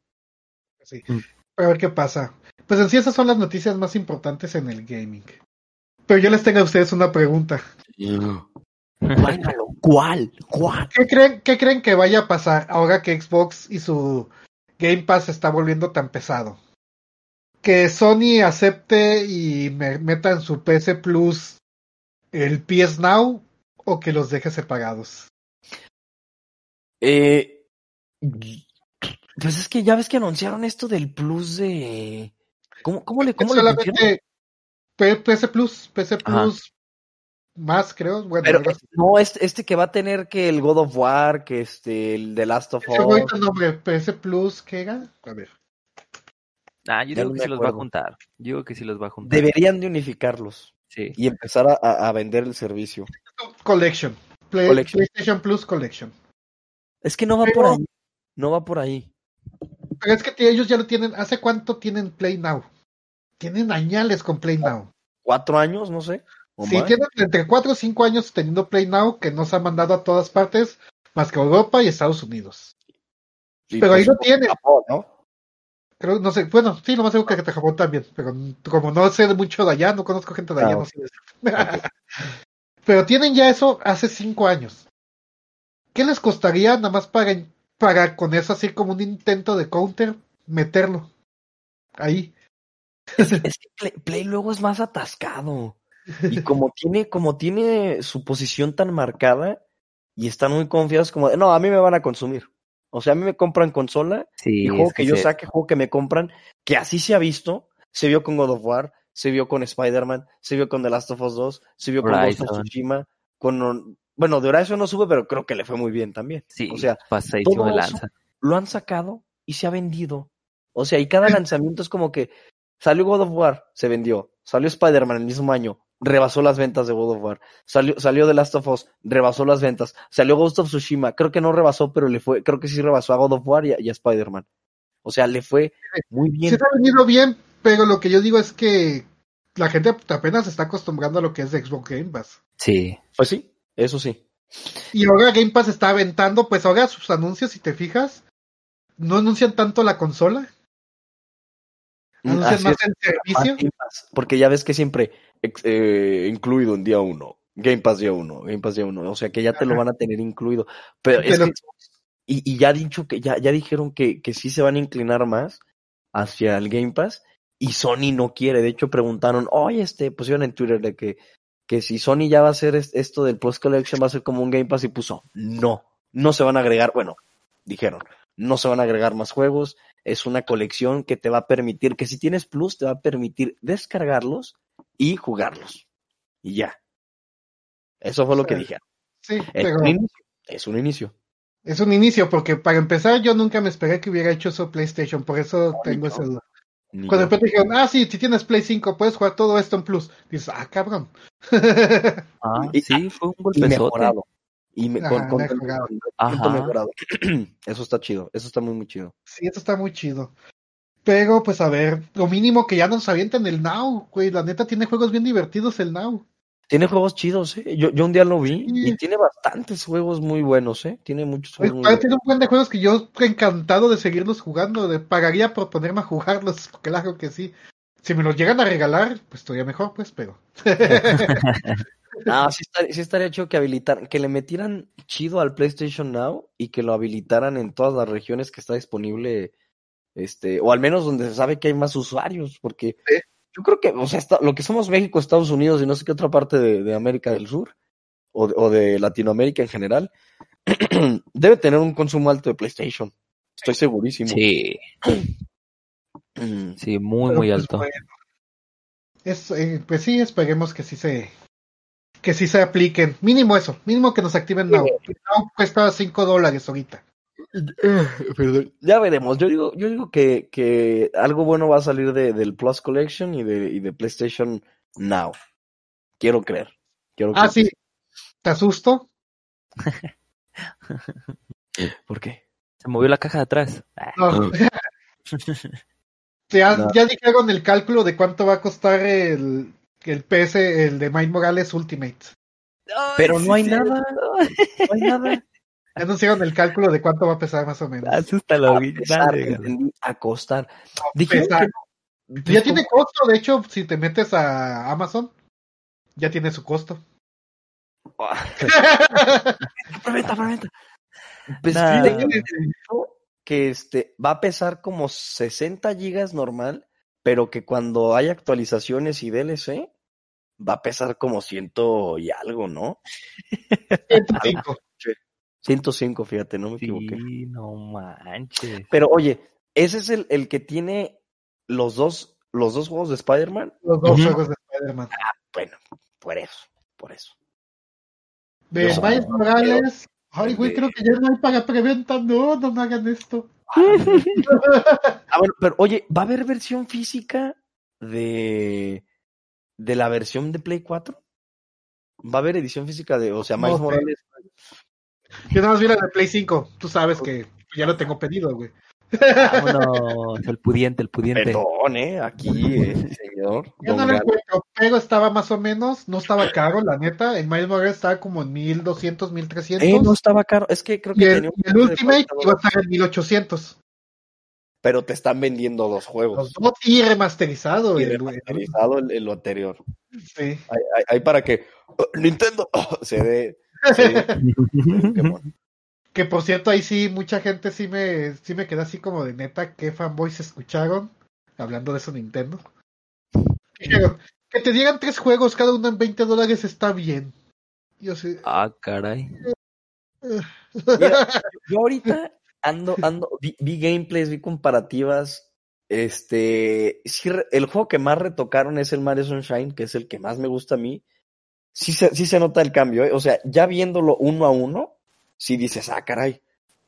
Sí. A ver qué pasa. Pues en sí esas son las noticias más importantes en el gaming. Pero yo les tengo a ustedes una pregunta. ¿Cuál? ¿Cuál? ¿Qué creen, ¿Qué creen que vaya a pasar ahora que Xbox y su Game Pass se está volviendo tan pesado? Que Sony acepte y me meta en su PS Plus el PS Now o que los deje separados. Eh, pues es que ya ves que anunciaron esto del plus de. ¿Cómo, cómo le, cómo le PS Plus, PS Plus más creo. Bueno, Pero no, este, este que va a tener que el God of War, que este, el The Last of Us. el nombre, PS Plus, ¿qué era? A ver. Ah, yo Ya digo no que sí los va a juntar. Yo digo que sí los va a juntar. Deberían de unificarlos Sí. y empezar a, a- vender el servicio. Collection. Play- Collection. PlayStation Plus Collection. Es que no va Pero- por ahí. No va por ahí. Pero es que ellos ya lo tienen. ¿Hace cuánto tienen Play Now? Tienen añales con Play Now. ¿Cuatro años? No sé. ¿O Sí, tienen entre 4 o 5 años teniendo Play Now que nos ha mandado a todas partes, más que Europa y Estados Unidos. Y pero ahí pues, lo tiene. Japón, ¿no? Creo, no sé, bueno, sí, lo más seguro que de Japón también, pero como no sé mucho de allá, no conozco gente de allá, no sé decir. pero tienen ya eso hace 5 años. ¿Qué les costaría nada más para, para con eso así como un intento de counter meterlo? Ahí. Es, es que Play, Play luego es más atascado. Y como tiene, como tiene su posición tan marcada y están muy confiados como de, no, a mí me van a consumir. O sea, a mí me compran consola Sí, y juego que yo saque, juego que me compran, que así se ha visto. Se vio con God of War, se vio con Spider-Man, se vio con The Last of Us 2, se vio con Ghost of. Tsushima, con... Bueno, de Horizon no sube, pero creo que le fue muy bien también. Sí, O sea, todo de eso- lanza. lo han sacado y se ha vendido. O sea, y cada lanzamiento es como que salió God of War, se vendió. Salió Spider-Man el mismo año, rebasó las ventas de God of War. Salió, salió The Last of Us, rebasó las ventas. Salió Ghost of Tsushima, creo que no rebasó, pero le fue, creo que sí rebasó a God of War y a, a Spider-Man. O sea, le fue muy Sí bien. se ha venido bien, pero lo que yo digo es que la gente apenas se está acostumbrando a lo que es de Xbox Game Pass. Sí. Pues sí, eso sí. Y ahora Game Pass está aventando, pues ahora sus anuncios, si te fijas, no anuncian tanto la consola, anuncian Así más es. el servicio. Porque ya ves que siempre eh, incluido en día uno. Game Pass día uno, Game Pass día uno. O sea que ya te lo van a tener incluido. Pero es Pero- que- y, y ya dicho que ya, ya dijeron que, que sí se van a inclinar más hacia el Game Pass y Sony no quiere. De hecho, preguntaron, oye, este, pusieron en Twitter de que, que si Sony ya va a hacer es- esto del Plus Collection, va a ser como un Game Pass y puso, no, no se van a agregar, bueno, dijeron, no se van a agregar más juegos, es una colección que te va a permitir, que si tienes Plus, te va a permitir descargarlos y jugarlos. Y ya. Eso fue lo que Sí. dijeron. Sí, Es pero un inicio. Es un inicio. es un inicio, porque para empezar yo nunca me esperé que hubiera hecho eso PlayStation, por eso tengo no. esa duda. Ni Cuando yo. de repente dijeron, ah, sí, si tienes Play 5 puedes jugar todo esto en Plus. Dices, ah, cabrón. Ah, sí, fue un y golpezote. mejorado. Y me, con, Ajá, con- mejorado. con. Eso está chido. Eso está muy, muy chido. Sí, eso está muy chido. Pero, pues a ver, lo mínimo que ya nos avienten el Now, güey. La neta tiene juegos bien divertidos el Now. Tiene juegos chidos, ¿eh? Yo, yo un día lo vi Sí. y tiene bastantes juegos muy buenos, ¿eh? Tiene muchos Pues, juegos muy todavía buenos. tiene un buen de juegos que yo encantado de seguirlos jugando. De, pagaría por ponerme a jugarlos, claro que sí. Si me los llegan a regalar, pues todavía mejor, pues, pero. Ah, sí, estaría, sí estaría chido que habilitaran, que le metieran chido al PlayStation Now y que lo habilitaran en todas las regiones que está disponible, este, o al menos donde se sabe que hay más usuarios, porque yo creo que, o sea, está- lo que somos México, Estados Unidos y no sé qué otra parte de, de América del Sur, o, de- o de Latinoamérica en general, debe tener un consumo alto de PlayStation. Estoy segurísimo. Sí, sí, muy, Pero, muy pues, alto. bueno. Es, eh, pues sí, esperemos que sí se que sí se apliquen. Mínimo eso, mínimo que nos activen Now. Now cuesta 5 dólares ahorita. Perdón. Ya veremos. Yo digo, yo digo que, que algo bueno va a salir de, del Plus Collection y de, y de PlayStation Now. Quiero creer. Quiero Ah, creer. sí. ¿Te asusto? ¿Por qué? Se movió la caja de atrás. Ah, No. Ya, No. ya dijeron el cálculo de cuánto va a costar el, el PS, el de Miles Morales Ultimate. Pero no hay sí, nada. No hay nada. Ya anunciaron el cálculo de cuánto va a pesar más o menos. Asústalo, A güey. pesar, Dale, a costar. Dijeron pesar. que no. Ya tiene costo, de hecho, si te metes a Amazon, ya tiene su costo. Prometa, prometa. Pues Nah. que este va a pesar como 60 gigas normal, pero que cuando hay actualizaciones y DLC va a pesar como ciento y algo, ¿no? 105. 105, fíjate, no me equivoqué. Sí, no manches. Pero oye, ese es el, el que tiene los dos, los dos juegos de Spider-Man. Los dos juegos de Spider-Man. Bueno, por eso, por eso. De Yo- Miles Morales. Ay, güey, de- creo que ya no hay para preventa. No, no me hagan esto. Ah, bueno, pero oye, ¿va a haber versión física de, de la versión de Play 4? ¿Va a haber edición física de, o sea, Miles No. Morales? Yo nada más vi la de Play 5. Tú sabes que ya lo tengo pedido, güey. Vámonos, el pudiente, el pudiente. Perdón, ¿eh? Aquí, eh, señor. Yo no lo encuentro, pero estaba más o menos, no estaba caro, la neta. El Miles Morales estaba como en 1200, 1300. Eh, no estaba caro. Es que creo que y el, tenía un el Ultimate 40 iba a estar en 1800. Pero te están vendiendo dos juegos. Los dos y remasterizado. Y el- remasterizado el, el lo anterior. sí. Hay, hay- hay para que uh, Nintendo se dé. se dé. Que por cierto, ahí sí, mucha gente sí me, sí me queda así como de neta, ¿qué fanboys escucharon? Hablando de eso Nintendo. Dijeron, que te dieran tres juegos, cada uno en 20 dólares está bien. Yo sí. Ah, caray. Mira, yo ahorita ando, ando, vi, vi gameplays, vi comparativas. Este, sí, el juego que más retocaron es el Mario Sunshine, que es el que más me gusta a mí. Sí se, sí se nota el cambio, ¿eh? O sea, ya viéndolo uno a uno, sí dices, ah, caray,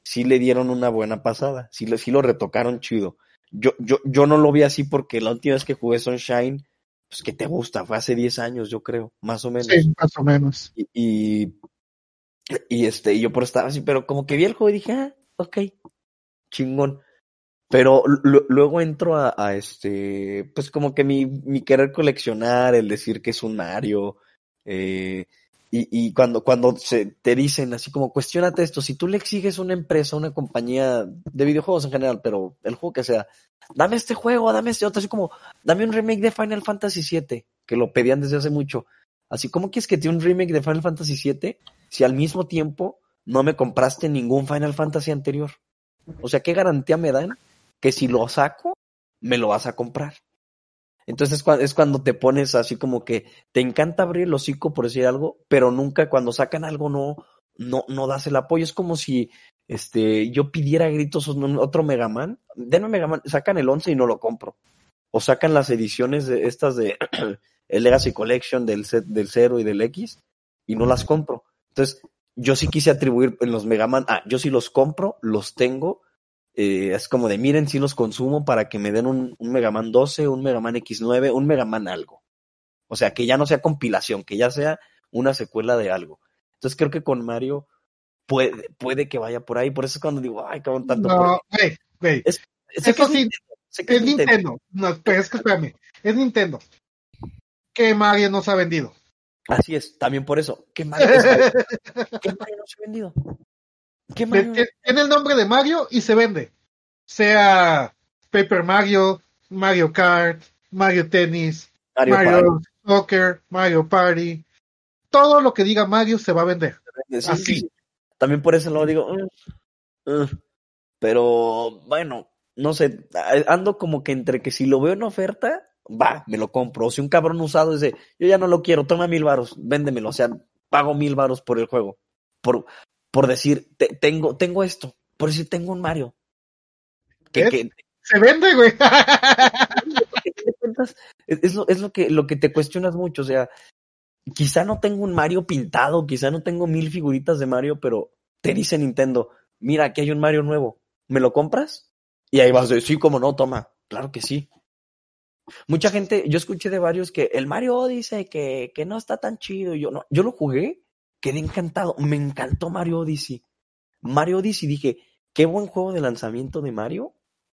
sí le dieron una buena pasada, sí, lo- sí lo retocaron chido. Yo, yo, yo no lo vi así porque la última vez que jugué Sunshine, pues que te gusta, fue hace 10 años, yo creo, más o menos Sí, más o menos. y, y, y, este, yo por estar así, pero como que vi el juego y dije, ah, ok, chingón. Pero lu- luego entro a, este, pues como que mi, mi querer coleccionar, el decir que es un Mario, eh, y, cuando, cuando se te dicen así como, cuestionate esto, si tú le exiges a una empresa, una compañía de videojuegos en general, pero el juego que sea, dame este juego, dame este otro, así como, dame un remake de Final Fantasy VII, que lo pedían desde hace mucho. Así como quieres que te un remake de Final Fantasy VII si al mismo tiempo no me compraste ningún Final Fantasy anterior? O sea, ¿qué garantía me dan que si lo saco, me lo vas a comprar? Entonces es cuando te pones así como que te encanta abrir el hocico por decir algo, pero nunca cuando sacan algo no, no, no das el apoyo. Es como si este, yo pidiera a gritos otro Mega Man. Denme Mega Man, sacan el 11 y no lo compro. O sacan las ediciones de estas de el Legacy Collection del, set, del 0 y del X y no las compro. Entonces, yo sí quise atribuir en los Mega Man, ah, yo sí los compro, los tengo, eh, es como de miren, sí los consumo para que me den un, un Mega Man 12, un Mega Man X9, un Mega Man algo. O sea, que ya no sea compilación, que ya sea una secuela de algo. Entonces creo que con Mario puede, puede que vaya por ahí, por eso es cuando digo, ay, cabrón, tanto. No, güey, güey. Es- Eso es sí, es Nintendo. No, pero es que espérame. Es Nintendo. Que Mario no se ha vendido. Así es, también por eso. ¿Qué Mario? ¿Qué Mario no se ha vendido? ¿Qué Mario? Tiene el nombre de Mario y se vende. Sea Paper Mario, Mario Kart, Mario Tennis, Mario Mario. Soccer, Mario Party. Todo lo que diga Mario se va a vender. Sí, sí, Así. sí. También por eso lo digo. "Mm, mm". Pero bueno, no sé, ando como que entre que si lo veo en oferta, va, me lo compro. O si un cabrón usado dice, yo ya no lo quiero, toma mil varos, véndemelo. O sea, pago mil varos por el juego. Por, por decir, te- tengo, tengo esto. Por decir, tengo un Mario. Que, Se vende, güey. es, es lo, es lo que, lo que te cuestionas mucho. O sea, quizá no tengo un Mario pintado, quizá no tengo mil figuritas de Mario, pero te dice Nintendo, mira, aquí hay un Mario nuevo, ¿me lo compras? Y ahí vas de, sí, como no, toma, claro que sí. Mucha gente, yo escuché de varios que el Mario dice que, que no está tan chido. y Yo no, yo lo jugué, quedé encantado, me encantó Mario Odyssey. Mario Odyssey, dije, qué buen juego de lanzamiento de Mario,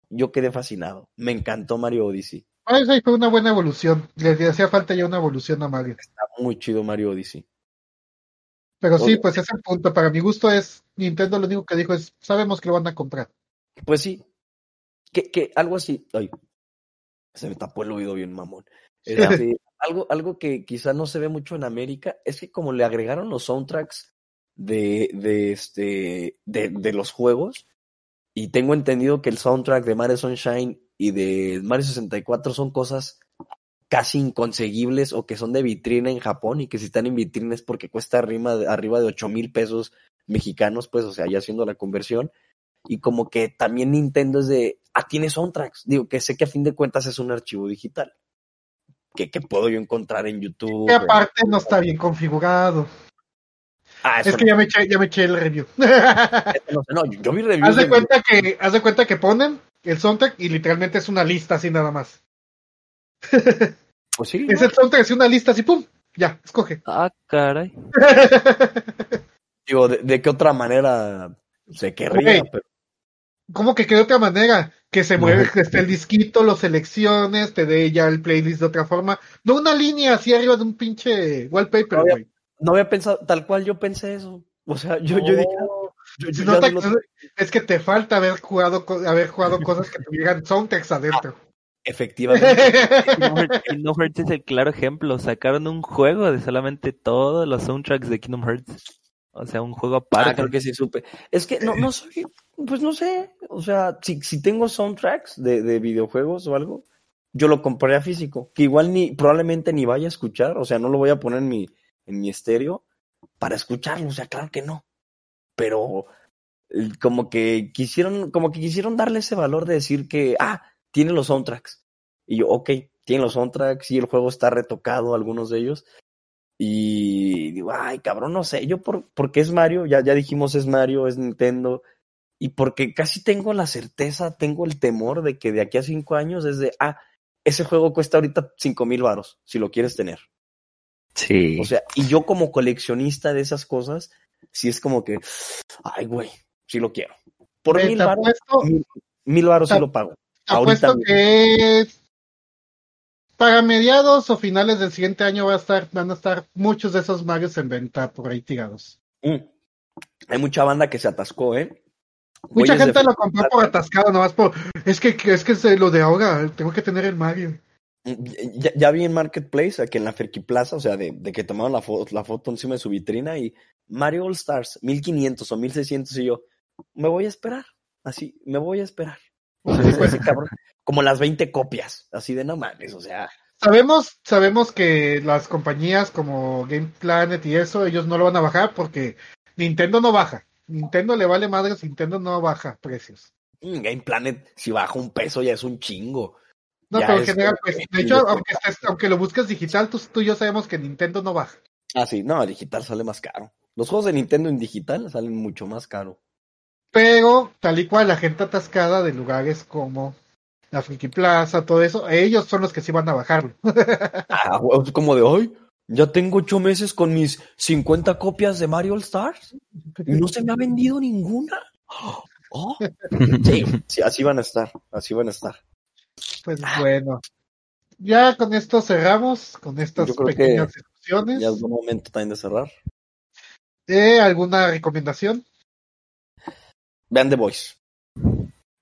yo quedé fascinado. Me encantó Mario Odyssey. Ah, esa fue una buena evolución. Le hacía falta ya una evolución a Mario. Está muy chido Mario Odyssey. Pero sí, pues ese punto. Para mi gusto es, Nintendo lo único que dijo es, sabemos que lo van a comprar. Pues sí. Que, que algo así. Ay, se me tapó el oído bien, mamón. Este, algo, algo que quizá no se ve mucho en América es que como le agregaron los soundtracks de, de este de, de los juegos, y tengo entendido que el soundtrack de Mario Sunshine y de Mario 64 son cosas casi inconseguibles o que son de vitrina en Japón y que si están en vitrina es porque cuesta arriba, arriba de 8 mil pesos mexicanos, pues, o sea, ya haciendo la conversión. Y como que también Nintendo es de, ah, tiene soundtracks. Digo, que sé que a fin de cuentas es un archivo digital. Que, que puedo yo encontrar en YouTube. Que aparte no está bien configurado. Ah, Es que ya me eché, ya me eché el review. no, sé. No, yo, vi reviews haz de de- cuenta que, haz de cuenta que ponen el soundtrack y literalmente es una lista así nada más. Pues sí, Es el soundtrack, es una lista así, pum, ya, escoge. Ah, caray. Digo, de, de qué otra manera se querría, Güey. pero ¿Cómo que de otra manera? Que se mueve, que esté el disquito, lo selecciones, te dé ya el playlist de otra forma. No una línea así arriba de un pinche wallpaper, No había- no había pensado, tal cual yo pensé eso. O sea, yo, yo dije, ah, No, yo, lo- es que te falta haber jugado, haber jugado cosas que tuvieran soundtracks adentro. efectivamente. Kingdom Hearts, es el claro ejemplo. Sacaron un juego de solamente todos los soundtracks de Kingdom Hearts. O sea, un juego Ah, aparte. creo que sí supe. Es que no, no soy, pues no sé, o sea, si, si tengo soundtracks de, de videojuegos o algo, yo lo compraría físico, que igual ni, probablemente ni vaya a escuchar, o sea, no lo voy a poner en mi, en mi estéreo para escucharlo, o sea, claro que no. Pero eh, como que quisieron, como que quisieron darle ese valor de decir que, ah, tiene los soundtracks. Y yo, ok, tiene los soundtracks y el juego está retocado, algunos de ellos. Y digo, ay, cabrón, no sé, yo por, porque es Mario, ya, ya dijimos es Mario, es Nintendo, y porque casi tengo la certeza, tengo el temor de que de aquí a cinco años es de, ah, ese juego cuesta ahorita cinco mil varos, si lo quieres tener. Sí. O sea, y yo como coleccionista de esas cosas, sí es como que, ay, güey, sí lo quiero. Por mil varos, apuesto, mil, mil varos sí lo pago. te ahorita que es- para mediados o finales del siguiente año va a estar, van a estar muchos de esos Marios en venta por ahí tirados. Mm. Hay mucha banda que se atascó, ¿eh? Mucha de gente lo compró por atascado, nomás por. Es que es que es de lo de ahora, tengo que tener el Mario. Ya, ya vi en Marketplace, aquí en la Ferki Plaza, o sea, de, de que tomaron la, foto la foto encima de su vitrina y Mario All Stars, 1500 o 1600 y yo, me voy a esperar, así, me voy a esperar. Ese cabrón, como las 20 copias, así de no mames, o sea, Sabemos, sabemos que las compañías como Game Planet y eso, ellos no lo van a bajar porque Nintendo no baja. Nintendo le vale madres, Nintendo no baja precios. mm, Game Planet, si baja un peso ya es un chingo. No, Ya pero en general, pues, de hecho, aunque, estés- aunque lo busques digital, tú, tú y yo sabemos que Nintendo no baja. Ah, sí, no, digital sale más caro. Los juegos de Nintendo en digital salen mucho más caro. Pero, tal y cual, la gente atascada de lugares como la Friki Plaza, todo eso, ellos son los que sí van a bajarlo. Ah, como de hoy. Ya tengo ocho meses con mis 50 copias de Mario All Stars y no se me ha vendido ninguna. Oh, sí, sí, así van a estar, así van a estar. Pues bueno, ya con esto cerramos, con estas Yo creo que pequeñas discusiones. Ya es buen momento también de cerrar. Eh, ¿Alguna recomendación? Vean The Voice.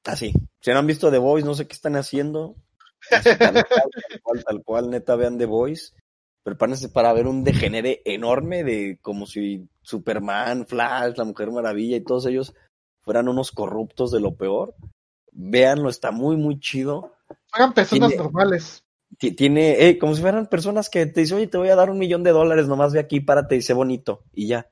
Así. Si no han visto The Voice, no sé qué están haciendo. Así, tal, cual, tal cual, tal cual, neta, vean The Voice. Prepárense para ver un degenere enorme de como si Superman, Flash, la Mujer Maravilla y todos ellos fueran unos corruptos de lo peor. Véanlo, está muy, muy chido. Hagan personas Tiene- normales. Ti- Tiene, eh, como si fueran personas que te dicen, oye, te voy a dar un millón de dólares, nomás ve aquí, párate y sé bonito, y ya.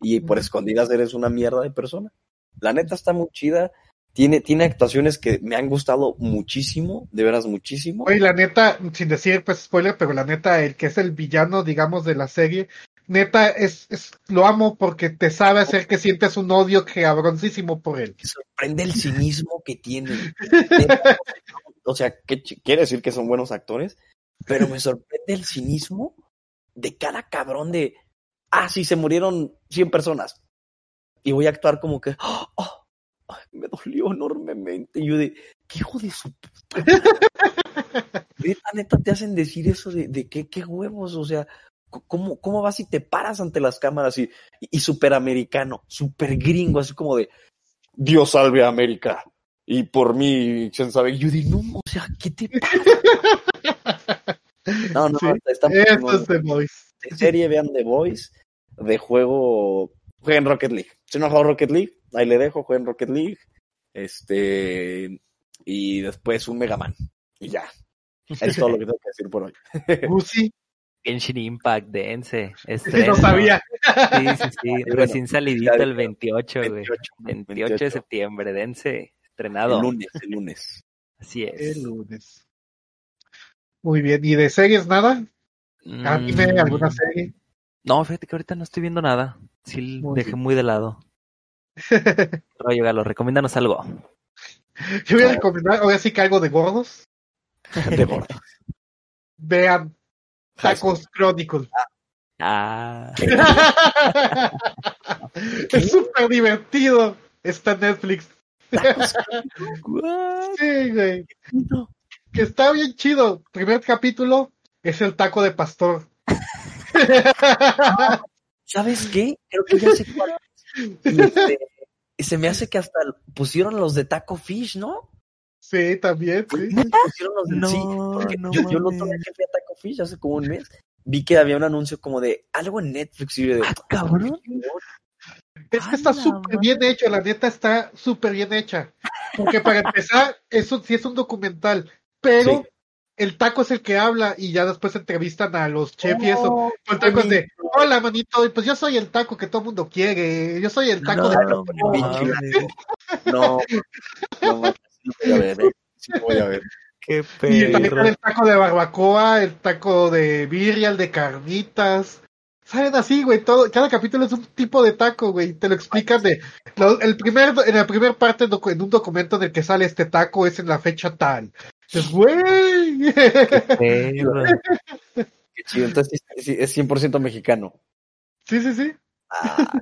Y por escondidas eres una mierda de persona. La neta está muy chida. Tiene, tiene actuaciones que me han gustado muchísimo, de veras muchísimo. Oye, la neta, sin decir pues spoiler, pero la neta, el que es el villano, digamos, de la serie, neta, es, es lo amo porque te sabe hacer que sientes un odio cabroncísimo por él. Me sorprende el cinismo que tiene. O sea, que quiere decir que son buenos actores, pero me sorprende el cinismo de cada cabrón de, ah, sí, se murieron 100 personas. Y voy a actuar como que, "Oh, oh, me dolió enormemente. Y yo de, ¿qué hijo de su puta? neta, neta, te hacen decir eso de, de qué, qué huevos, o sea, ¿cómo, cómo vas y te paras ante las cámaras y, y, y superamericano, super gringo, así como de Dios salve a América? Y por mí, ¿quién sabe? Yo digo, no, o sea, ¿qué te pasa? No, no, Sí, está es The Voice. de serie, vean The Voice, de juego, jueguen Rocket League. Si no juego Rocket League, ahí le dejo, jueguen Rocket League, este, y después un Mega Man, y ya. Es todo lo que tengo que decir por hoy. Gucci, Genshin Impact, dense. sí, Estreno. no sabía. Sí, sí, sí. bueno, Recién salidito el 28, güey. 28, 28 de 28. septiembre, dense. El Estrenado. lunes, el lunes. Así es. El lunes. Muy bien. ¿Y de series nada? ¿Anime? Mm, ¿Alguna serie? No, fíjate que ahorita no estoy viendo nada. Sí, Muy dejé bien. muy de lado. Rollo Galo, recomiéndanos algo. Yo voy a recomendar, ahora sí que algo de gordos. De gordo. Vean Tacos Chronicle. Ah, es súper divertido. Está en Netflix. Sí, güey. Que está bien chido. Primer capítulo es el taco de pastor. ¿Sabes qué? Creo que ya sé cuál. Y este, se me hace que hasta pusieron los de Taco Fish, ¿no? Sí, también, sí. Pusieron los de No, sí, porque no yo, yo día mames. que fui a Taco Fish hace como un mes, vi que había un anuncio como de algo en Netflix y yo de Ah, cabrón. Es que está ¡A la súper bien hecho, la neta está súper bien hecha. Porque para empezar, eso sí es un documental, pero Sí. El taco es el que habla y ya después entrevistan a los chefs y eso. Oh, El taco es de, hola manito, y pues yo soy el taco que todo el mundo quiere, yo soy el taco de... No, mames, No, no, sí lo voy a ver, eh. Sí lo voy a ver. qué Y también perro. el taco de barbacoa, el taco de birria, el de carnitas. Saben así, güey, todo, cada capítulo es un tipo de taco, güey, te lo explican de, lo- el primer, en la primera parte en un documento en el que sale este taco es en la fecha tal. Entonces, güey. Perro. Qué chido, entonces es 100% mexicano. Sí, sí, sí. Ah,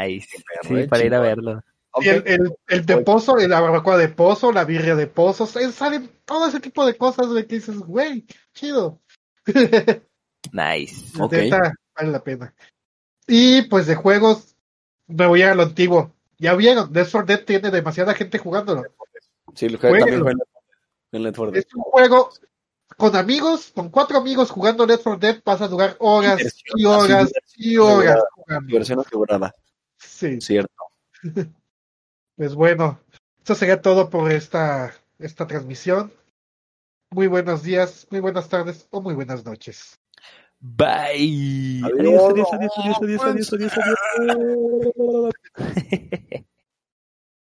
Nice. Sí, eh, para ir a verlo. el, el, el de pozo, la barbacoa de pozo, la birria de pozo, sa- salen todo ese tipo de cosas, güey, que dices, güey, chido. Nice. La Ok. neta, vale la pena. Y pues de juegos, me voy a lo antiguo. Ya vieron, Death for Dead tiene demasiada gente jugándolo. Sí, lo Jueguenlo. también juega en Left 4 Dead. Es un juego con amigos, con cuatro amigos jugando Death for Dead, vas a durar horas y horas y horas. Diversión asegurada, Sí, cierto. pues bueno, eso sería todo por esta, esta transmisión. Muy buenos días, muy buenas tardes o muy buenas noches. Bye. Adiós. adiós, adiós, adiós, adiós, adiós, adiós, adiós.